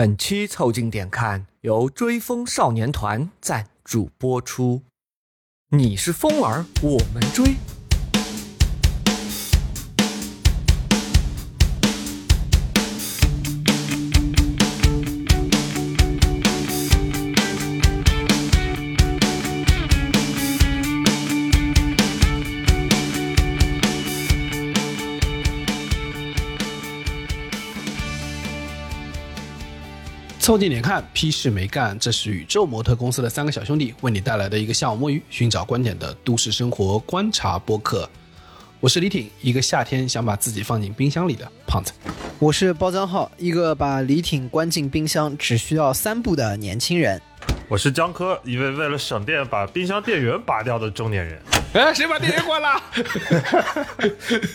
本期凑近点看由追风少年团赞助播出。你是风儿，我们追。凑近点看，屁事没干。这是宇宙模特公司的三个小兄弟为你带来的一个下午摸鱼、寻找观点的都市生活观察播客。我是李挺，一个夏天想把自己放进冰箱里的胖子。我是包江浩，一个把李挺关进冰箱只需要三步的年轻人。我是江科，一位为了省电把冰箱电源拔掉的中年人。哎，谁把电源关了？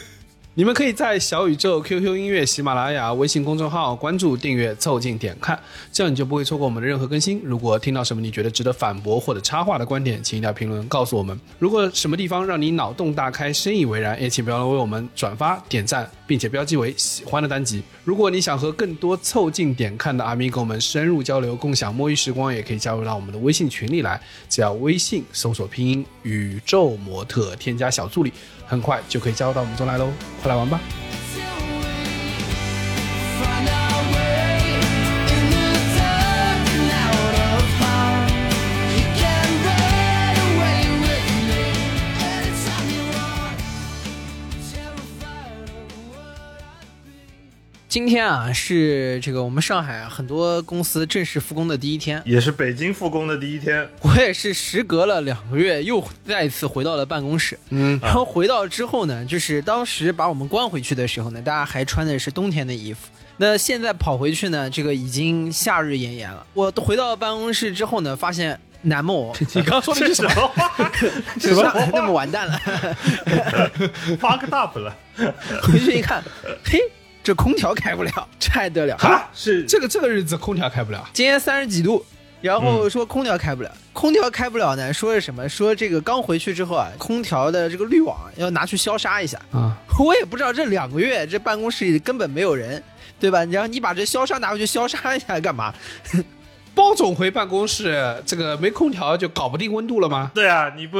你们可以在小宇宙、QQ 音乐、喜马拉雅、微信公众号关注、订阅、凑近点看，这样你就不会错过我们的任何更新。如果听到什么你觉得值得反驳或者插话的观点，请一定要评论告诉我们。如果什么地方让你脑洞大开、深以为然，也请不要忘为我们转发、点赞，并且标记为喜欢的单集。如果你想和更多凑近点看的阿米狗们深入交流、共享摸鱼时光，也可以加入到我们的微信群里来。只要微信搜索拼音“宇宙模特”，添加小助理。很快就可以加入到我们中来喽，快来玩吧！今天啊，是这个我们上海很多公司正式复工的第一天，也是北京复工的第一天。我也是时隔了两个月，又再一次回到了办公室。嗯，然后回到之后呢，就是当时把我们关回去的时候呢，大家还穿的是冬天的衣服。那现在跑回去呢，这个已经夏日炎炎了。我回到办公室之后呢，发现南梦，你刚说的是什么话？什么？那么完蛋了，fuck up 了。回去一看，嘿。这空调开不了，这还得了啊！是这个这个日子空调开不了。今天三十几度，然后说空调开不了，空调开不了呢？说是什么？说这个刚回去之后啊，空调的这个滤网要拿去消杀一下啊！我也不知道这两个月这办公室里根本没有人，对吧？然后你把这消杀拿回去消杀一下干嘛？包总回办公室，这个没空调就搞不定温度了吗？对啊，你不。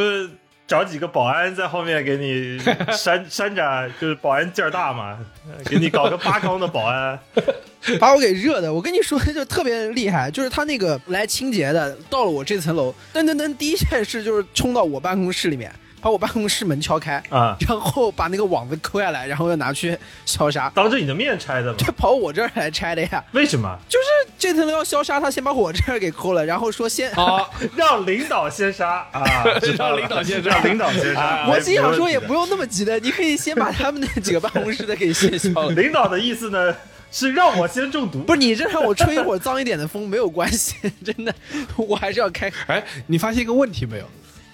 找几个保安在后面给你 扇扇着，就是保安劲儿大嘛，给你搞个八缸的保安，把我给热的。我跟你说，就特别厉害，就是他那个来清洁的，到了我这层楼，噔噔噔，第一件事就是冲到我办公室里面。把我办公室门敲开啊，然后把那个网子抠下来，然后又拿去消杀。当着你的面拆的吗？这跑我这儿来拆的呀？为什么？就是这层楼要消杀，他先把我这儿给抠了，然后说先啊，让领导先杀啊，让领导先杀，领导先杀。我心想说也不用那么急的，你可以先把他们那几个办公室的给先消了。领导的意思呢是让我先中毒，不是你这让我吹一会儿脏一点的风没有关系，真的，我还是要开。哎，你发现一个问题没有？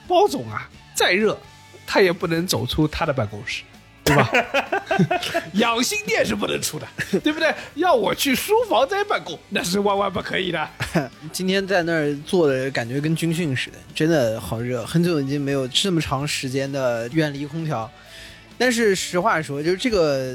包总啊，再热。他也不能走出他的办公室，对吧？养心殿是不能出的，对不对？要我去书房再办公，那是万万不可以的。今天在那儿坐的感觉跟军训似的，真的好热。很久已经没有这么长时间的远离空调，但是实话说，就是这个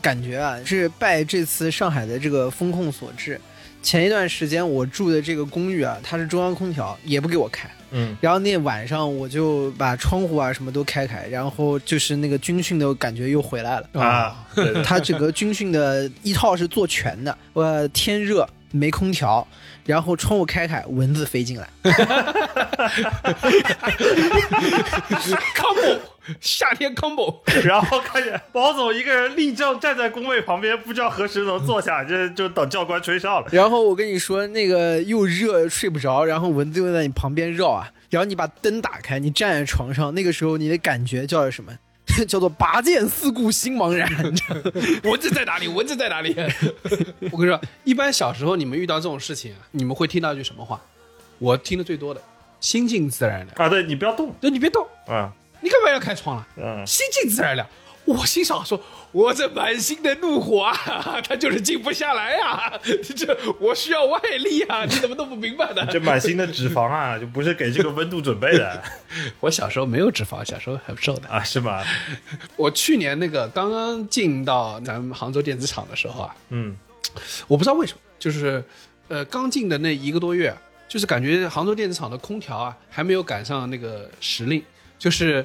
感觉啊，是拜这次上海的这个风控所致。前一段时间我住的这个公寓啊，它是中央空调，也不给我开。嗯，然后那晚上我就把窗户啊什么都开开，然后就是那个军训的感觉又回来了啊。他整个军训的一套是做全的，我天热没空调，然后窗户开开，蚊子飞进来。combo，夏天 combo，然后看见包总一个人立正站在工位旁边，不知道何时能坐下，这就等教官吹哨了。然后我跟你说，那个又热睡不着，然后蚊子又在你旁边绕啊。然后你把灯打开，你站在床上，那个时候你的感觉叫什么？叫做拔剑四顾心茫然。蚊子在哪里？蚊子在哪里？我跟你说，一般小时候你们遇到这种事情啊，你们会听到一句什么话？我听的最多的，心静自然凉啊！对你不要动，对你别动啊！你干嘛要开窗了？嗯，心静自然凉。我心想说，我这满心的怒火啊，他就是静不下来呀！这我需要外力啊！你怎么弄不明白呢？这满心的脂肪啊，就不是给这个温度准备的。我小时候没有脂肪，小时候很瘦的啊，是吗？我去年那个刚刚进到咱们杭州电子厂的时候啊，嗯，我不知道为什么，就是呃刚进的那一个多月，就是感觉杭州电子厂的空调啊还没有赶上那个时令，就是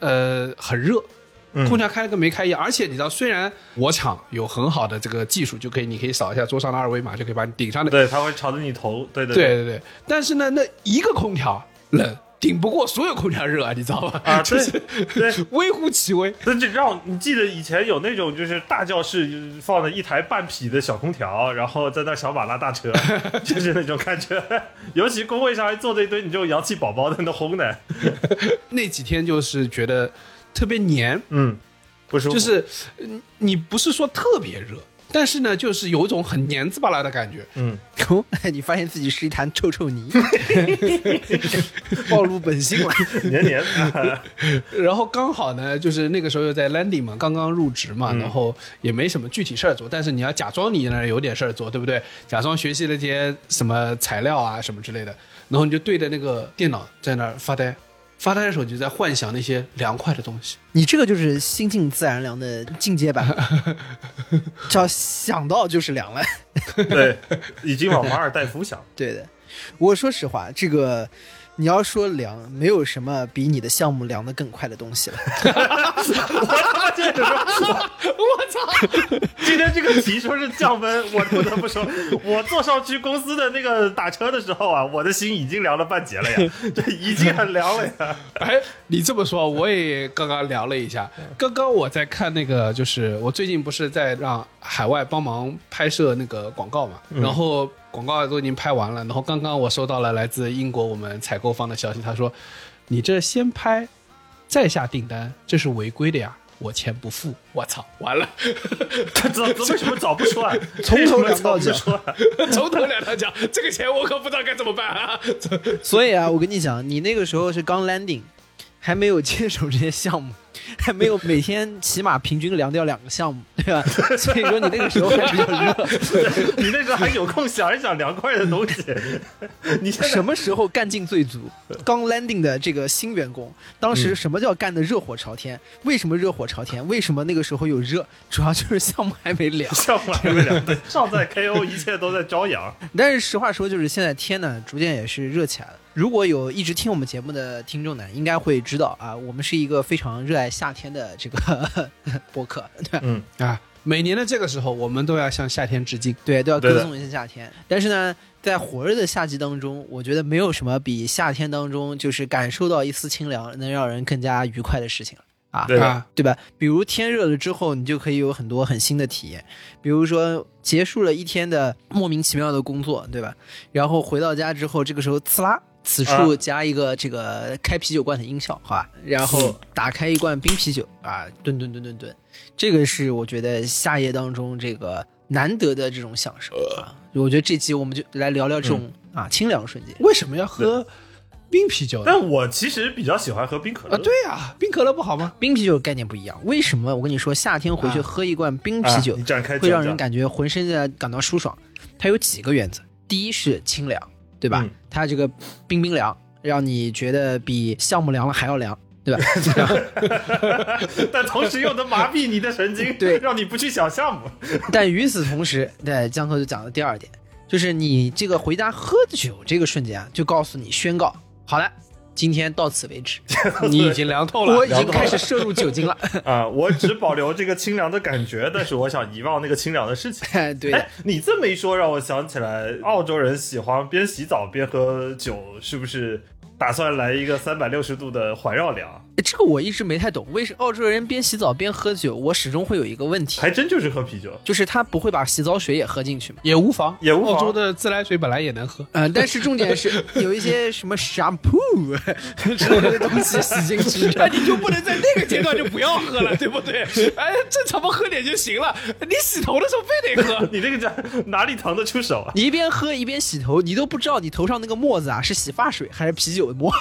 呃很热。嗯空调开了跟没开一样，而且你知道，虽然我厂有很好的这个技术，就可以，你可以扫一下桌上的二维码，就可以把你顶上的。对，它会朝着你头，对对对对对，但是呢，那一个空调冷顶不过所有空调热啊，你知道吧？啊，就对是对。微乎其微。那就让你记得以前有那种就是大教室就是放了一台半匹的小空调，然后在那小马拉大车，就是那种感觉。尤其工位上还坐着一堆你这种洋气宝宝在那轰的，那几天就是觉得特别黏，嗯，不舒服。就是嗯你不是说特别热，但是呢，就是有一种很黏滋巴拉的感觉。嗯，哦，你发现自己是一滩臭臭泥，暴露本性了。黏黏的 然后刚好呢，就是那个时候又在 landing 嘛，刚刚入职嘛，然后也没什么具体事儿做，但是你要假装你那儿有点事儿做，对不对？假装学习了些什么材料啊什么之类的，然后你就对着那个电脑在那儿发呆，发呆的时候你就在幻想那些凉快的东西。你这个就是心静自然凉的进阶版，只要想到就是凉了。对，已经往马尔代夫想。对的，我说实话，这个你要说凉，没有什么比你的项目凉的更快的东西了。我他妈接着说，我操！今天这个题说是降温，我不得不说，我坐上去公司的那个打车的时候啊，我的心已经凉了半截了呀，这已经很凉了呀。哎，你这么说，我也刚刚聊了一下。刚刚我在看那个，就是我最近不是在让海外帮忙拍摄那个广告嘛，然后广告都已经拍完了，然后刚刚我收到了来自英国我们采购方的消息，他说：“你这先拍，再下订单，这是违规的呀。”我钱不付，我操，完了，这怎为什么早不说啊？从头凉到脚从头两条讲，这个钱我可不知道该怎么办啊！所以啊，我跟你讲，你那个时候是刚 landing，还没有接手这些项目，还 没有每天起码平均凉掉两个项目，对吧？所以说你那个时候还比较热。你那时候还有空想一想凉快的东西，你什么时候干劲最足？刚 landing 的这个新员工，当时什么叫干的热火朝天？为什么热火朝天？为什么那个时候有热？主要就是项目还没凉。项目还没凉，对，上在 KO，一切都在朝阳。但是实话说，就是现在天呢，逐渐也是热起来了。如果有一直听我们节目的听众呢，应该会知道啊，我们是一个非常热爱夏天的这个 播客，对吧？嗯，啊，每年的这个时候，我们都要向夏天致敬。对，都要歌颂一下夏天。但是呢，在火热的夏季当中，我觉得没有什么比夏天当中就是感受到一丝清凉，能让人更加愉快的事情了啊。对的啊，对吧？比如天热了之后，你就可以有很多很新的体验，比如说结束了一天的莫名其妙的工作，对吧？然后回到家之后，这个时候呲啦，此处啊加一个这个开啤酒罐的音效，好吧？然后打开一罐冰啤酒啊，吨吨吨吨吨，这个是我觉得夏夜当中这个难得的这种享受啊。我觉得这期我们就来聊聊这种、啊清凉瞬间。为什么要喝冰啤酒？但我其实比较喜欢喝冰可乐。啊，对呀、冰可乐不好吗？冰啤酒概念不一样，为什么？我跟你说，夏天回去啊喝一罐冰啊啤酒，你展开会让人感觉浑身的感到舒爽。它有几个原则，第一是清凉，对吧？嗯它这个冰冰凉，让你觉得比项目凉了还要凉，对吧？但同时又能麻痹你的神经，对让你不去想项目。但与此同时，对江科就讲了第二点，就是你这个回家喝酒这个瞬间啊，就告诉你宣告，好了，今天到此为止，你已经凉透了。我已经开始摄入酒精了。啊，我只保留这个清凉的感觉，但是我想遗忘那个清凉的事情。哎，对哎，，你这么一说，让我想起来，澳洲人喜欢边洗澡边喝酒，是不是打算来一个三百六十度的环绕凉？这个我一直没太懂，为什么澳洲人边洗澡边喝酒？我始终会有一个问题，还真就是喝啤酒。就是他不会把洗澡水也喝进去吗？也无妨，也无妨澳洲的自来水本来也能喝。呃，但是重点是 有一些什么 shampoo 之类的东西洗进去，那 你就不能在那个阶段就不要喝了，对不对？哎，正常不喝点就行了。你洗头的时候非得喝，你这个叫哪里腾得出手啊？你一边喝一边洗头，你都不知道你头上那个沫子啊是洗发水还是啤酒的沫。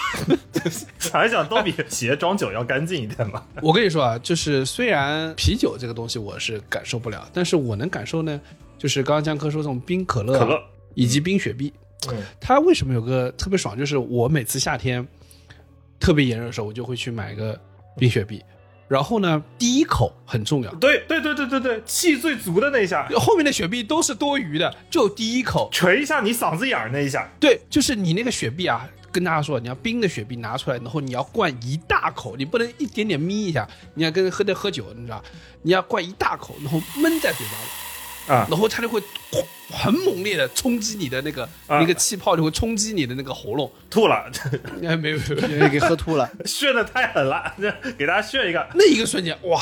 想一想，都比鞋装酒要干净一点嘛。我跟你说啊，就是虽然啤酒这个东西我是感受不了，但是我能感受呢，就是刚刚江科说这种冰可乐、啊、可乐以及冰雪碧，嗯它为什么有个特别爽？就是我每次夏天特别炎热的时候，我就会去买个冰雪碧，然后呢，第一口很重要，对对对对对对，气最足的那一下，后面的雪碧都是多余的，就第一口。捶一下你嗓子眼儿那一下，对，就是你那个雪碧啊，跟大家说，你要冰的雪碧拿出来，然后你要灌一大口，你不能一点点眯一下，你要跟喝的喝酒，你知道，你要灌一大口，然后闷在嘴巴里，啊。然后它就会很猛烈的冲击你的那个、啊。那个气泡，就会冲击你的那个喉咙。吐了，哎，没有没有，没有。给 喝吐了。炫的太狠了，给大家炫一个，那一个瞬间，哇，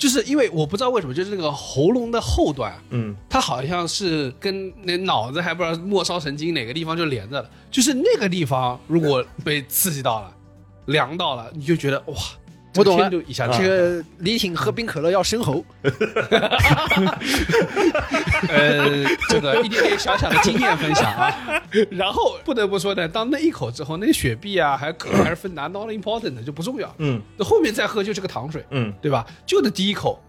就是因为我不知道为什么，就是那个喉咙的后端啊，嗯，它好像是跟那脑子还不知道末梢神经哪个地方就连着了，就是那个地方如果被刺激到了、凉到了，你就觉得哇，我懂了这个天就一下这个李挺喝冰可乐要生喉，呃，这个一点点小小的经验分享啊。然后不得不说呢，当那一口之后，那雪碧啊，还可还是芬达 not important 的就不重要，嗯。那后面再喝就是个糖水，嗯，对吧？就那第一口，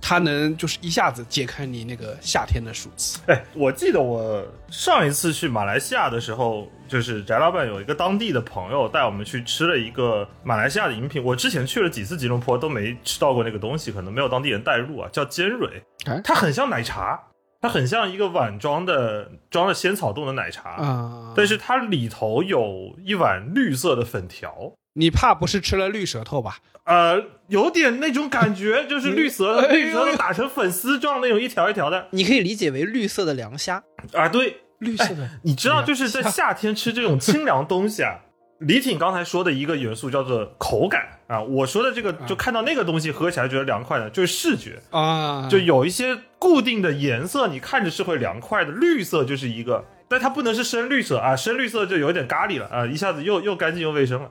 它能就是一下子解开你那个夏天的暑气。哎，我记得我上一次去马来西亚的时候，就是翟老板有一个当地的朋友带我们去吃了一个马来西亚的饮品。我之前去了几次吉隆坡都没吃到过那个东西，可能没有当地人带入啊，叫尖蕊哎，它很像奶茶，它很像一个碗装的装了仙草冻的奶茶，啊但是它里头有一碗绿色的粉条。你怕不是吃了绿舌头吧？呃，有点那种感觉，就是绿舌绿舌头打成粉丝状那种一条一条的你可以理解为绿色的凉虾。啊，对，绿色的，你知道，就是在夏天吃这种清凉东西啊。李挺刚才说的一个元素叫做口感啊，我说的这个就看到那个东西喝起来觉得凉快的，就是视觉，啊，就有一些固定的颜色，你看着是会凉快的。绿色就是一个，但它不能是深绿色啊，深绿色就有点咖喱了啊，一下子又又干净又卫生了，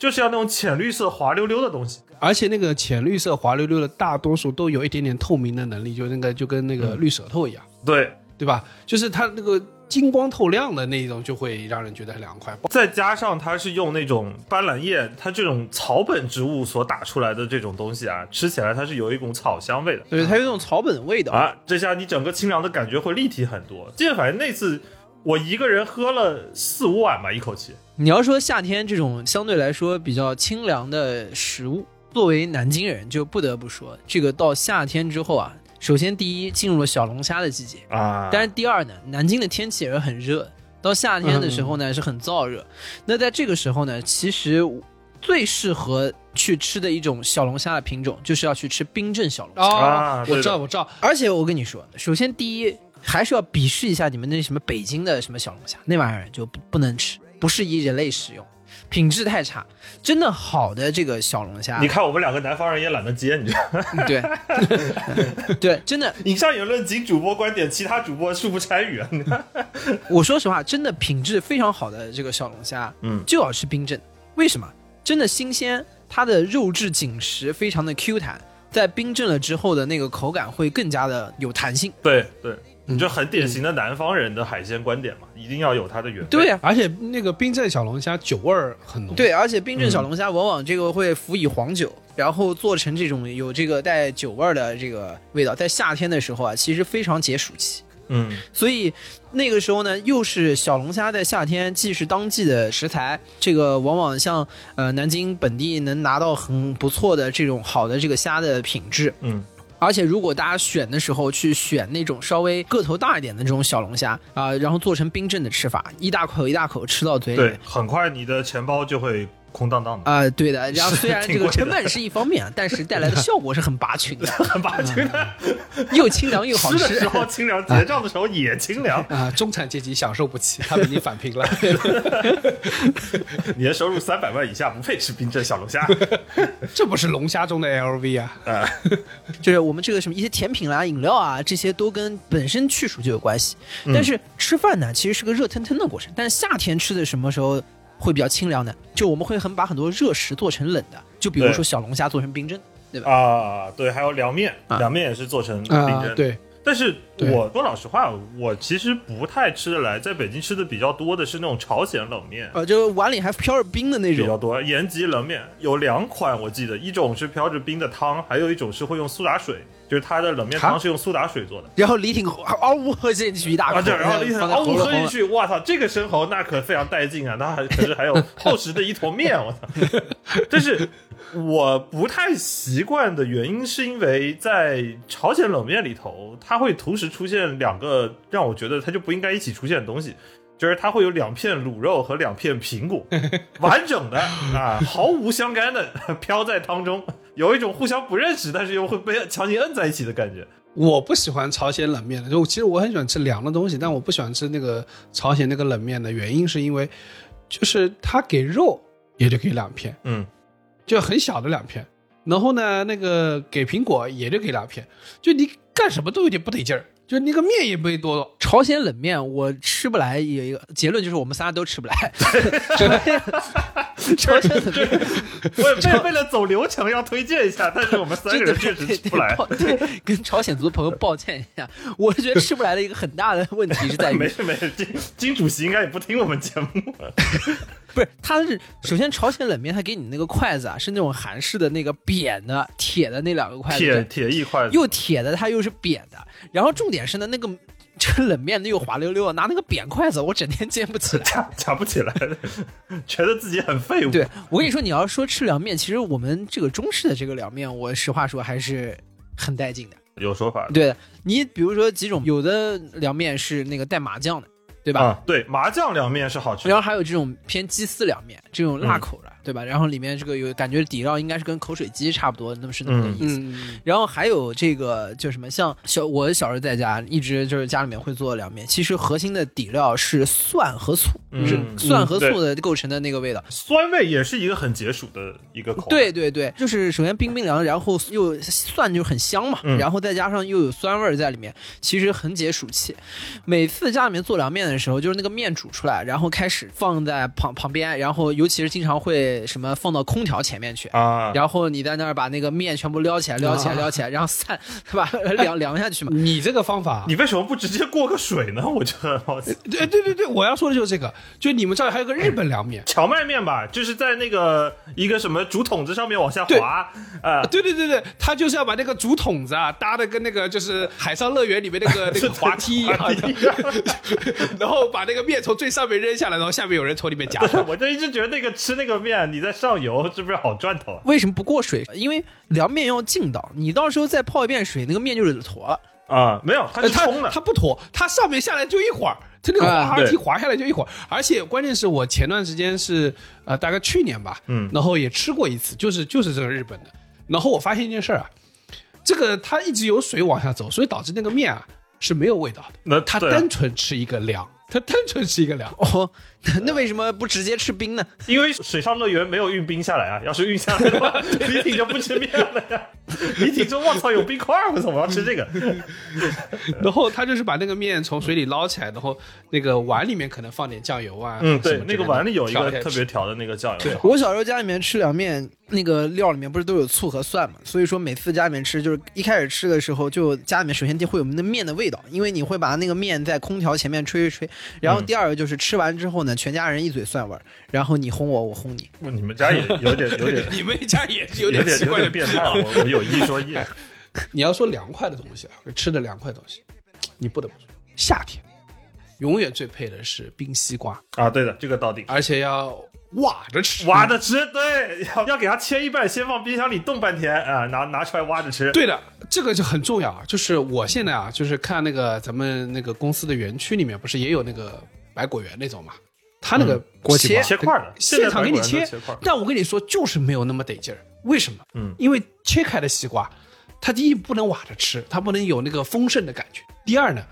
就是要那种浅绿色滑溜溜的东西。而且那个浅绿色滑溜溜的，大多数都有一点点透明的能力，就那个就跟那个绿舌头一样，对，对吧？就是它那个金光透亮的那一种，就会让人觉得很凉快。再加上它是用那种斑斓叶，它这种草本植物所打出来的这种东西啊，吃起来它是有一股草香味的。对，它有一种草本的味道。啊，这下你整个清凉的感觉会立体很多。记得反正那次我一个人喝了四五碗吧，一口气。你要说夏天这种相对来说比较清凉的食物，作为南京人就不得不说，这个到夏天之后啊，首先第一进入了小龙虾的季节，啊，但是第二呢，南京的天气也是很热，到夏天的时候呢、是很燥热。那在这个时候呢，其实最适合去吃的一种小龙虾的品种，就是要去吃冰镇小龙虾。我知道，我知道，而且我跟你说，首先第一还是要鄙视一下你们那什么北京的什么小龙虾，那玩意儿就不不能吃，不适宜人类食用，品质太差。真的好的这个小龙虾，你看我们两个南方人也懒得接，你知道吗？对 对，真的，以上言论仅主播观点，其他主播恕不参与啊。我说实话，真的品质非常好的这个小龙虾，嗯就要吃冰镇。为什么？真的新鲜，它的肉质紧实，非常的 Q 弹，在冰镇了之后的那个口感会更加的有弹性。对对，你就很典型的南方人的海鲜观点嘛，一定要有它的原味。对呀、而且那个冰镇小龙虾酒味儿很浓。，对，而且冰镇小龙虾往往这个会辅以黄酒，然后做成这种有这个带酒味儿的这个味道，在夏天的时候啊，其实非常解暑气。嗯，所以那个时候呢，又是小龙虾在夏天既是当季的食材，这个往往像呃南京本地能拿到很不错的这种好的这个虾的品质。嗯，而且如果大家选的时候去选那种稍微个头大一点的这种小龙虾啊、然后做成冰镇的吃法，一大口一大口吃到嘴里。，很快你的钱包就会空荡荡的。啊、对的，然后 虽然这个成本是一方面啊，但是带来的效果是很拔群的，很拔群的，又清凉又好吃吃的时。候清凉，结账的时候也清凉。啊，中产阶级享受不起，他们已经返贫了。你的收入三百万以下不配吃冰镇小龙虾。这不是龙虾中的 LV 啊？就是我们这个什么一些甜品啦、饮料啊，这些都跟本身去暑就有关系。但是吃饭呢，其实是个热腾腾的过程。但是夏天吃的什么时候会比较清凉的？就我们会很把很多热食做成冷的，就比如说小龙虾做成冰镇。对吧啊，对，还有凉面，啊凉面也是做成冰啊镇。，对，但是我说老实话，我其实不太吃得来。在北京吃的比较多的是那种朝鲜冷面，呃，就碗里还飘着冰的那种。比较多。延吉冷面有两款，我记得一种是飘着冰的汤，还有一种是会用苏打水，就是它的冷面汤是用苏打水做的。然后李挺嗷呜喝进去一大口，啊，对，然后 一放在嗷呜喝进去，哇操，这个生蚝那可非常带劲啊！那还可是还有厚实的一坨面，我操！但是我不太习惯的原因是因为在朝鲜冷面里头，它会同时出现两个让我觉得它就不应该一起出现的东西，就是它会有两片卤肉和两片苹果，完整的啊，毫无相干的飘在汤中，有一种互相不认识，但是又会被强行摁在一起的感觉。我不喜欢朝鲜冷面的，就其实我很喜欢吃凉的东西，但我不喜欢吃那个朝鲜那个冷面的原因是因为，就是它给肉也就给两片，嗯，就很小的两片，然后呢，那个给苹果也就给两片，就你干什么都有点不得劲儿，就那个面也没多，朝鲜冷面我吃不来，有一个结论就是我们仨都吃不来。朝鲜冷面我也为为了走流程要推荐一下，但是我们三个人确实吃不来。对，跟朝鲜族朋友抱歉一下，我是觉得吃不来的一个很大的问题是在于 没，事没事，金金主席应该也不听我们节目。不是，它是首先朝鲜冷面，它给你那个筷子啊，是那种韩式的那个扁的铁的那两个筷子，铁铁一筷子，又铁的，它又是扁的，然后重点是呢，那个这个冷面的又滑溜溜的，拿那个扁筷子，我整天煎不起来。夹夹不起来，觉得自己很废物。对我跟你说，你要说吃凉面，其实我们这个中式的这个凉面，我实话说还是很带劲的。有说法的。对你比如说几种，有的凉面是那个带麻酱的，对吧？啊，对，麻酱凉面是好吃然。后还有这种偏鸡丝凉面，这种辣口的，对吧？然后里面这个有感觉底料应该是跟口水鸡差不多，那么是那么个意思。嗯，然后还有这个就什么，像小我小时候在家一直就是家里面会做凉面，其实核心的底料是蒜和醋，嗯是蒜和嗯醋的构成的那个味道。酸味也是一个很解暑的一个口味。对对对，就是首先冰冰凉，然后又蒜就很香嘛，嗯然后再加上又有酸味儿在里面，其实很解暑气。每次家里面做凉面的时候，就是那个面煮出来，然后开始放在旁旁边，然后尤其是经常会什么放到空调前面去。啊，然后你在那儿把那个面全部撩起来，撩起来，撩起来，然后散，是吧？凉凉下去嘛。你这个方法，你为什么不直接过个水呢？我觉得我对对对对，我要说的就是这个，就你们这儿还有个日本凉面。荞麦面吧，就是在那个一个什么竹筒子上面往下滑，啊，对对对对，他就是要把那个竹筒子啊搭的跟那个就是海上乐园里面那个 那个滑梯一样的，然后把那个面从最上面扔下来，然后下面有人从里面夹。我就一直觉得那个吃那个面，你在上游是不是好赚头啊？为什么不过水？因为凉面要劲道，你到时候再泡一遍水，那个面就是坨了。啊，没有，它是冲的它。不坨，它上面下来就一会儿，它那个滑滑梯滑下来就一会儿，而且关键是我前段时间是呃大概去年吧，嗯然后也吃过一次，就是就是这个日本的，然后我发现一件事儿啊，这个它一直有水往下走，所以导致那个面啊是没有味道的，那它单纯吃一个凉，它单纯吃一个凉。哦，那为什么不直接吃冰呢？因为水上乐园没有运冰下来啊，要是运下来的话，李挺就不吃面了呀。李挺说：“我操，有冰块儿，我操，我要吃这个。然后他就是把那个面从水里捞起来，然后那个碗里面可能放点酱油啊，”嗯，对那个碗里有一个特别调的那个酱油。我小时候家里面吃凉面，那个料里面不是都有醋和蒜嘛，所以说每次家里面吃，就是一开始吃的时候，就家里面首先就会有那面的味道，因为你会把那个面在空调前面吹一吹，然后第二个就是吃完之后呢，全家人一嘴蒜味儿，然后你轰我，我轰你。你们家也有点有点 你们家也是有有点有点奇怪的变态我有一说一，你要说凉快的东西啊，吃的凉快的东西，你不得不说，夏天永远最配的是冰西瓜，啊，对的，这个到底而且要挖着吃。挖着吃，对，要要给它切一半，先放冰箱里冻半天啊，拿拿出来挖着吃。对的，这个就很重要啊。就是我现在啊，就是看那个咱们那个公司的园区里面，不是也有那个百果园那种嘛？他那个切切块的，现场给你切切块，但我跟你说，就是没有那么得劲儿。为什么？嗯，因为切开的西瓜，它第一不能挖着吃，它不能有那个丰盛的感觉；第二呢，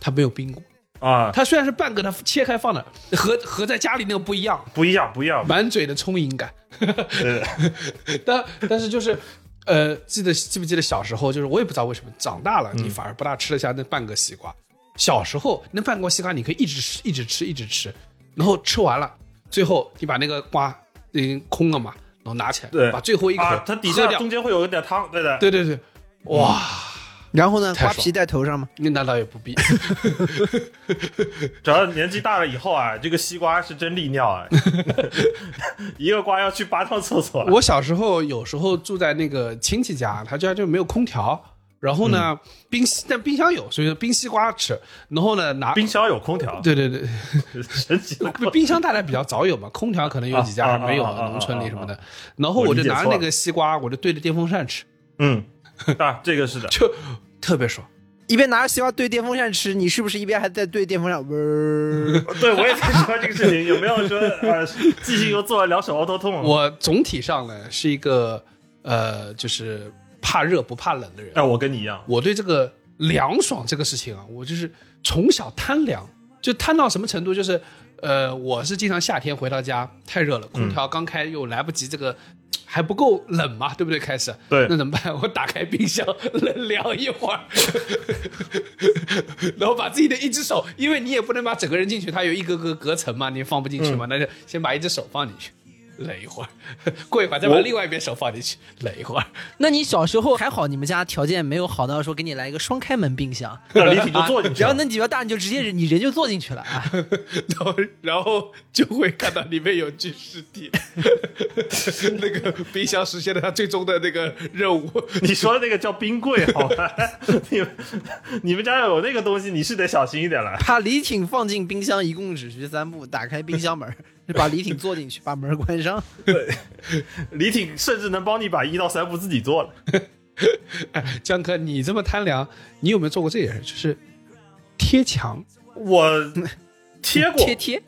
它没有冰过。啊，它虽然是半个，它切开放的，和和在家里那个不一样，不一样，不一样。满嘴的充盈感。但但是就是，呃，记得记不记得小时候，就是我也不知道为什么，长大了你反而不大吃得下那半个西瓜。小时候那半个西瓜你可以一直吃，一直吃，一直吃，然后吃完了，最后你把那个瓜已经空了嘛，然后拿起来，对把最后一口啊，它底下中间会有一点汤，对的。对对对，哇，然后呢，瓜皮在头上吗？那那倒也不必。主要年纪大了以后啊，这个西瓜是真利尿啊，一个瓜要去八趟厕所。我小时候有时候住在那个亲戚家，他家就没有空调，然后呢，冰但冰箱有，所以说冰西瓜吃。然后呢，拿冰箱有空调，对对对，神奇了。冰箱大家比较早有嘛，空调可能有几家还没有，啊啊啊啊啊农村里什么的。然后我就拿那个西瓜，我就对着电风扇吃，嗯，啊，这个是的，就特别爽。一边拿着西瓜对电风扇吃，你是不是一边还在对电风扇？对我也在说这个事情，有没有说呃，记性又做了两手凹头痛？我总体上呢是一个呃，就是怕热不怕冷的人。哎，我跟你一样，我对这个凉爽这个事情啊，我就是从小贪凉，就贪到什么程度，就是呃，我是经常夏天回到家太热了，空调刚开又来不及这个。还不够冷嘛，对不对？开始，对，那怎么办？我打开冰箱冷凉一会儿，然后把自己的一只手，因为你也不能把整个人进去，它有一格格隔层嘛，你放不进去嘛，那就先把一只手放进去。冷一会儿，过一会儿再把另外一边手放进去，冷一会儿。那你小时候还好，你们家条件没有好到说给你来一个双开门冰箱，那李挺就坐进去了。然后那几个大你就直接你人就坐进去了啊，然后然后就会看到里面有具尸体，那个冰箱实现了它最终的那个任务。你说的那个叫冰柜，好吧？你们你们家要有那个东西，你是得小心一点了。把李挺放进冰箱，一共只需三步：打开冰箱门，把李挺坐进去，把门关上。对，李挺甚至能帮你把一到三步自己做了。哎，江哥，你这么贪凉，你有没有做过这件事？就是贴墙。我贴过，贴贴。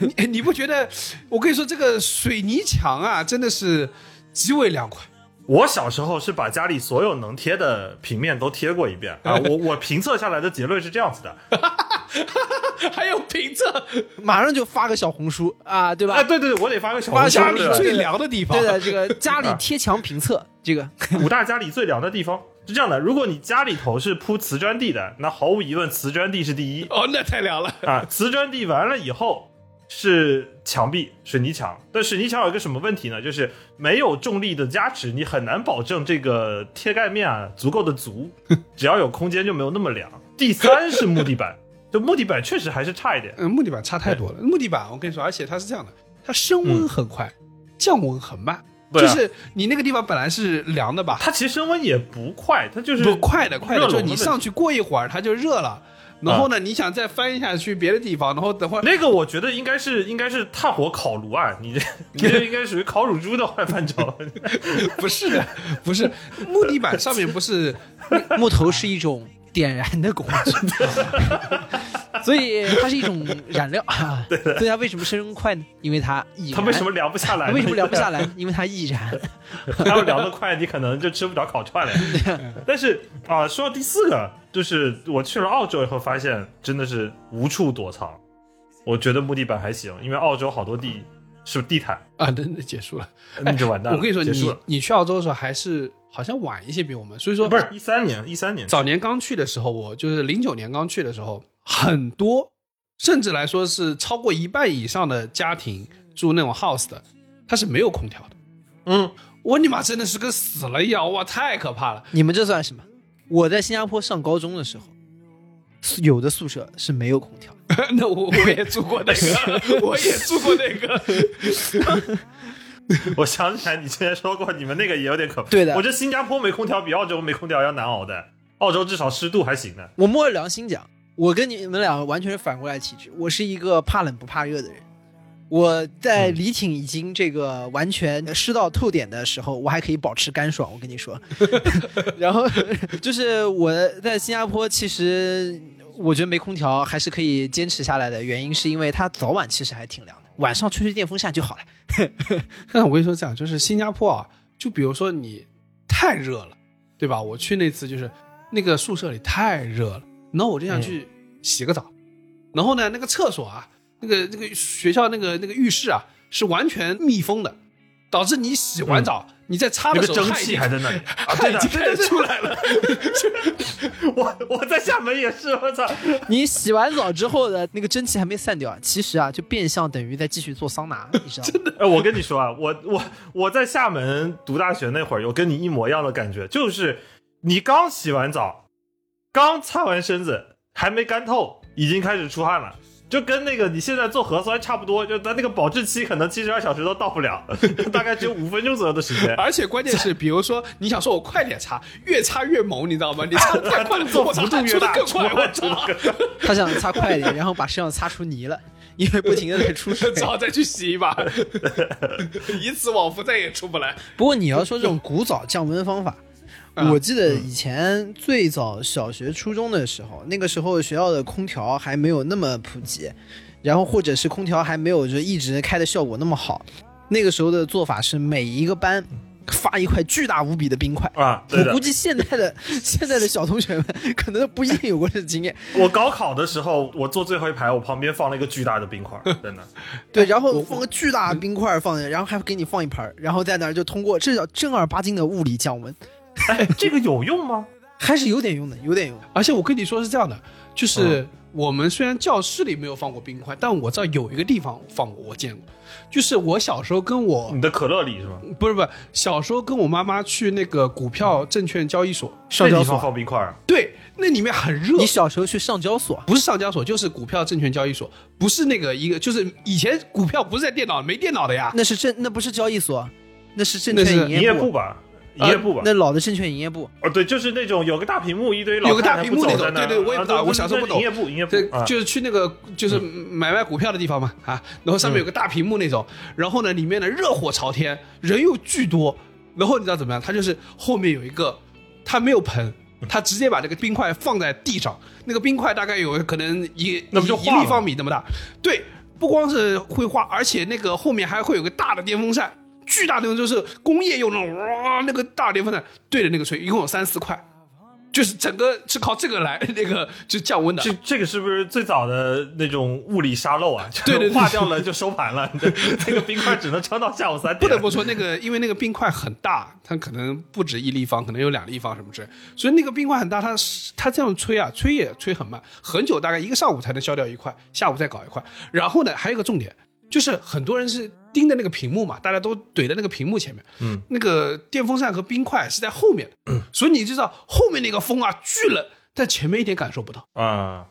你 你不觉得？我跟你说，这个水泥墙啊，真的是极为凉快。我小时候是把家里所有能贴的平面都贴过一遍啊。我我评测下来的结论是这样子的，还有评测，马上就发个小红书啊，对吧？哎，对对对，我得发个小红书家里最凉的地方。对的，这个家里贴墙评测，这个五大家里最凉的地方是这样的：如果你家里头是铺瓷砖地的，那毫无疑问瓷砖地是第一哦，那太凉了。啊。瓷砖地完了以后是墙壁水泥墙，但水泥墙有一个什么问题呢？就是没有重力的加持，你很难保证这个贴盖面啊足够的足，只要有空间就没有那么凉。第三是木地板，就木地板确实还是差一点。嗯，木地板差太多了。木地板，我跟你说，而且它是这样的，它升温很快，降温很慢。啊就是你那个地方本来是凉的吧？它其实升温也不快，它就是不快的，快的，热就是你上去过一会儿它就热了。然后呢，你想再翻一下去别的地方，然后等会儿那个我觉得应该是应该是炭火烤炉啊，你这 你这应该属于烤乳猪的坏范畴。不是的，不是木地板上面不是木头是一种点燃的工具，所以它是一种燃料。对 所以它为什么升温快呢？因为它易。它为什么凉不下来为什么凉不下来？因为它易燃。它要凉得快，你可能就吃不着烤串了。但是啊、说到第四个，就是我去了澳洲以后，发现真的是无处躲藏。我觉得木地板还行，因为澳洲好多地是地毯，啊，那那结束了。那就完蛋了。我跟你说，你。你去澳洲的时候还是好像晚一些比我们，所以说不是一三年，一三年早年刚去的时候，我就是零九年刚去的时候，很多甚至来说是超过一半以上的家庭住那种 house 的，它是没有空调的。嗯，我尼玛真的是跟死了一样，哇，太可怕了！你们这算什么？我在新加坡上高中的时候，有的宿舍是没有空调。那我我也住过那个，我也住过那个。我想起来你之前说过，你们那个也有点可怕。对的我觉得新加坡没空调比澳洲没空调要难熬的。澳洲至少湿度还行呢。我摸着良心讲，我跟你们俩完全是反过来体质。我是一个怕冷不怕热的人。我在离挺已经这个完全湿到透点的时候，我还可以保持干爽。我跟你说，然后就是我在新加坡，其实我觉得没空调还是可以坚持下来的，原因是因为它早晚其实还挺凉的，晚上吹吹电风扇就好了。我跟你说这样，就是新加坡啊，就比如说你太热了，对吧？我去那次就是那个宿舍里太热了，然后我就想去洗个澡，然后呢，那个厕所啊，那个那个学校那个那个浴室啊，是完全密封的，导致你洗完澡，你在擦的时候，那个蒸汽还在那里 啊，汗对的，已经开对对对，始出来了。我我在厦门也是，我操！你洗完澡之后的那个蒸汽还没散掉，其实啊，就变相等于在继续做桑拿，你知道吗？哎，我跟你说啊，我我我在厦门读大学那会儿，有跟你一模一样的感觉，就是你刚洗完澡，刚擦完身子，还没干透，已经开始出汗了。就跟那个你现在做核酸差不多，就它那个保质期可能七十二小时都到不了，大概只有五分钟左右的时间。而且关键是，比如说你想说我快点擦，越擦越猛，你知道吗？你擦得 太快了，做我擦幅度越大，出的更快，我出的操！他想擦快一点，然后把身上擦出泥了，因为不停的在出水。只 好再去洗一把，以此往复，再也出不来。不过你要说这种古早降温方法，嗯我记得以前最早小学、初中的时候，那个时候学校的空调还没有那么普及，然后或者是空调还没有就一直开的效果那么好。那个时候的做法是每一个班发一块巨大无比的冰块。啊，我估。计现在的 现在的小同学们可能不一定有过这经验，我高考的时候，我坐最后一排，我旁边放了一个巨大的冰块，真的。对，然后放个巨大的冰块放进，然后还给你放一盆儿，然后在那儿就通过这叫正儿八经的物理降温，哎，这个有用吗？还是有点用的，有点用。而且我跟你说是这样的，就是我们虽然教室里没有放过冰块，但我知道有一个地方放过，我见过。就是我小时候跟我你的可乐里是吗？不是不是小时候跟我妈妈去那个股票证券交易所，上交所，放冰块啊？对，那里面很热。你小时候去上交所，不是上交所，就是股票证券交易所，不是那个一个，就是以前股票不是在电脑没电脑的呀。那是证，那不是交易所，那是证券营业部吧，营业部吧。那老的证券营业部，哦，对，就是那种有个大屏幕，一堆老有个大屏幕那种对对我也不知道啊我小时候不懂营业部，营业部对，啊就是去那个就是买卖股票的地方嘛啊，然后上面有个大屏幕那种，然后呢里面呢热火朝天，人又巨多，然后你知道怎么样？他就是后面有一个，他没有盆。他直接把这个冰块放在地上，那个冰块大概有可能一那不就一一立方米那么大。对，不光是会化，而且那个后面还会有个大的电风扇，巨大的就是工业用那种哇，那个大电风扇对着那个吹，一共有三四块，就是整个是靠这个来那个就降温的。这这个是不是最早的那种物理沙漏啊？对对对化掉了就收盘了，这 这个冰块只能撑到下午三点。不得不说，那个因为那个冰块很大，它可能不止一立方，可能有两立方什么之类，所以那个冰块很大，它它这样吹啊，吹也吹很慢，很久，大概一个上午才能消掉一块，下午再搞一块。然后呢，还有一个重点，就是很多人是盯着那个屏幕嘛，大家都怼在那个屏幕前面，嗯，那个电风扇和冰块是在后面的，所以你知道后面那个风啊巨冷，但前面一点感受不到。啊。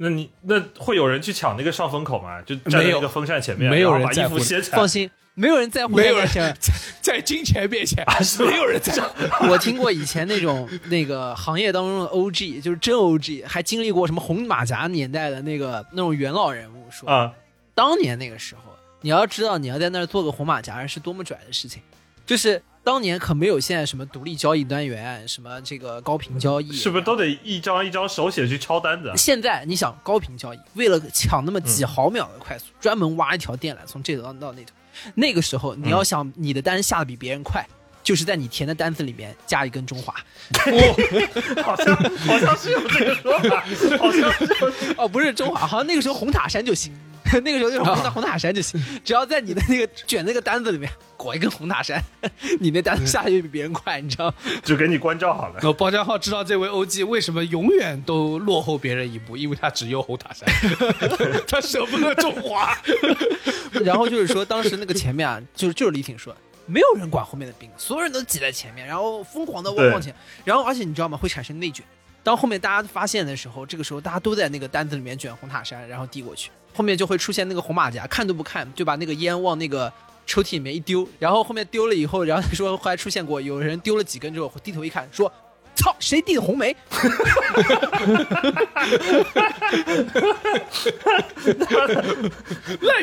那你那会有人去抢那个上风口吗？就站在没有那个风扇前面，没有人把衣人在乎服掀起来放。心，没有人在乎没有人 在在金钱面前，是没有人在 乎。我听过以前那种那个行业当中的 OG，就是真 OG，还经历过什么红马甲年代的那个那种元老人物说，啊，当年那个时候，你要知道你要在那儿做个红马甲是多么拽的事情，就是当年可没有现在什么独立交易单元，什么这个高频交易，是不是都得一张一张手写去抄单子啊？现在你想高频交易，为了抢那么几毫秒的快速，专门挖一条电缆从这头到那头。那个时候你要想你的单下的比别人快，就是在你填的单子里面加一根中华。哦好像好像是有这个说法，好像是有这个哦，不是中华，好像那个时候红塔山就行。那个时候就是红塔红塔山就行，只要在你的那个卷那个单子里面裹一根红塔山，你那单子下去比别人快，你知道？就给你关照好了。那包家浩知道这位 OG 为什么永远都落后别人一步，因为他只有红塔山，他舍不得中华。然后就是说，当时那个前面啊，就是就是李挺说，没有人管后面的兵，所有人都挤在前面，然后疯狂的往往前，然后而且你知道吗？会产生内卷。当后面大家发现的时候，这个时候大家都在那个单子里面卷红塔山，然后递过去，后面就会出现那个红马甲，看都不看就把那个烟往那个抽屉里面一丢，然后后面丢了以后，然后说后来出现过有人丢了几根之后低头一看说。操！谁递的红梅？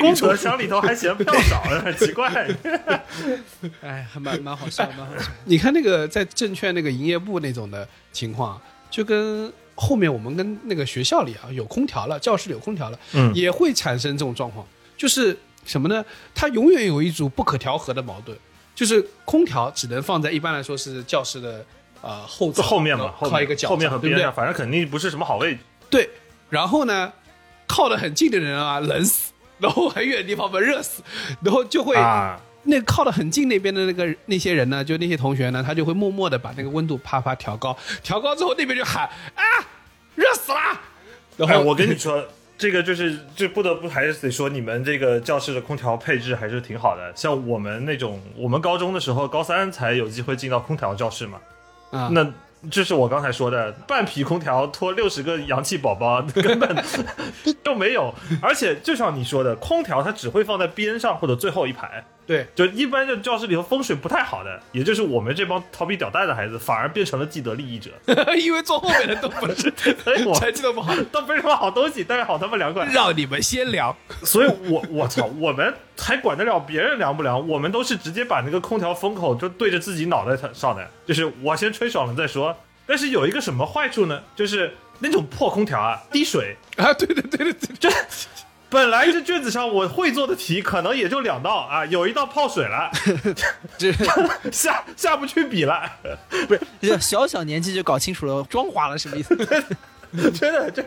功德箱里头还嫌票少，很奇怪。哎，还蛮蛮好笑，蛮好笑。你看那个在证券那个营业部那种的情况，就跟后面我们跟那个学校里啊有空调了，教室里有空调了，嗯也会产生这种状况，就是什么呢？它永远有一组不可调和的矛盾，就是空调只能放在一般来说是教室的呃后侧后面嘛，靠一个角后面和边上，？反正肯定不是什么好位置。对，然后呢，靠得很近的人啊，冷死；然后很远的地方嘛，热死，然后就会、啊，那靠得很近那边的那个那些人呢，就那些同学呢，他就会默默的把那个温度啪啪调高，调高之后那边就喊啊，热死啦！然哎，后我跟你说，这个就是这不得不还是得说你们这个教室的空调配置还是挺好的。像我们那种，我们高中的时候，高三才有机会进到空调教室嘛，那就是我刚才说的，半匹空调拖六十个氧气宝宝，根本就没有。而且就像你说的，空调它只会放在边上或者最后一排，对，就一般就教室里头风水不太好的，也就是我们这帮调皮屌蛋的孩子，反而变成了既得利益者。因为坐后面的都不是 我成绩都不好，都不是什么好东西，但是好他妈凉快。让你们先凉。所以我我操，我们还管得了别人凉不凉？我们都是直接把那个空调风口就对着自己脑袋上的，就是我先吹爽了再说。但是有一个什么坏处呢？就是那种破空调啊，滴水。啊，对对对对对，这 本来这卷子上我会做的题可能也就两道啊，有一道泡水了，这 下下不去笔了。不是 小小年纪就搞清楚了妆花了什么意思？真的，这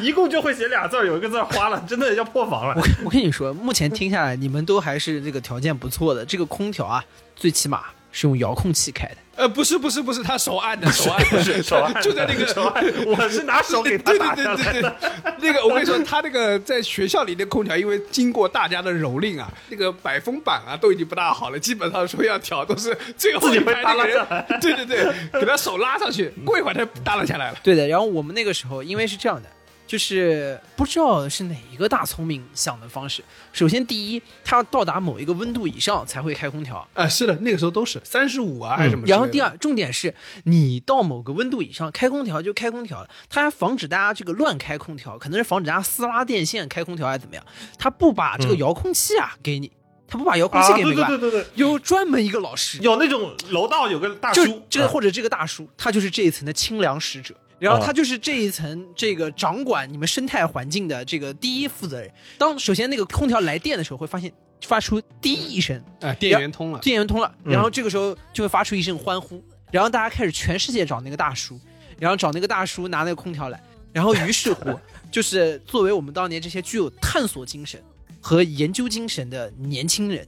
一共就会写俩字儿，有一个字儿花了，真的要破防了。我我跟你说，目前听下来，你们都还是这个条件不错的。这个空调啊，最起码是用遥控器开的。呃，不是不是不是，他手按的，手按的，是手按，就在那个手按，我是拿手给他 对打对对对下来的。对，那个我跟你说，他那个在学校里的空调，因为经过大家的蹂躏啊，那个百风板啊都已经不大好了，基本上说要调都是最后一排那个人，对对对，给他手拉上去，过一会儿他耷拉下来了。对的，然后我们那个时候因为是这样的，就是不知道是哪一个大聪明想的方式。首先，第一，它要到达某一个温度以上才会开空调。啊，是的，那个时候都是三十五啊，还是什么？然后第二，重点是你到某个温度以上开空调就开空调了，它还防止大家这个乱开空调，可能是防止大家撕拉电线开空调还是怎么样，它不把这个遥控器啊给你，它不把遥控器给你吧？对对对对，有专门一个老师，有那种楼道有个大叔，啊这或者这个大叔，他就是这一层的清凉使者。然后他就是这一层这个掌管你们生态环境的这个第一负责人。当首先那个空调来电的时候，会发现发出滴一声，啊，电源通了，电源通了，嗯。然后这个时候就会发出一声欢呼，然后大家开始全世界找那个大叔，然后找那个大叔拿那个空调来，然后于是乎就是作为我们当年这些具有探索精神和研究精神的年轻人，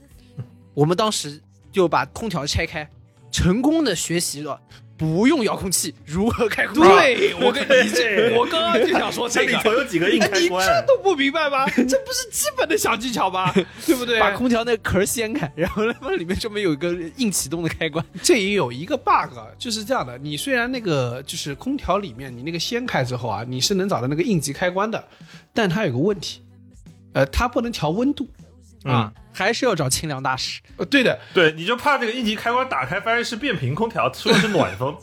我们当时就把空调拆开，成功的学习了不用遥控器如何开空调。对 我跟你这，我刚刚就想说这个这里头。有几个硬哎，你开关，这都不明白吗？这不是基本的小技巧吗？对不对？把空调那个壳掀开，然后那里面专门有一个硬启动的开关。这也有一个 bug，就是这样的。你虽然那个就是空调里面你那个掀开之后啊，你是能找到那个应急开关的，但它有个问题，呃，它不能调温度啊。还是要找清凉大师。呃，对的，对，你就怕这个应急开关打开，发现是变频空调，说的是暖风。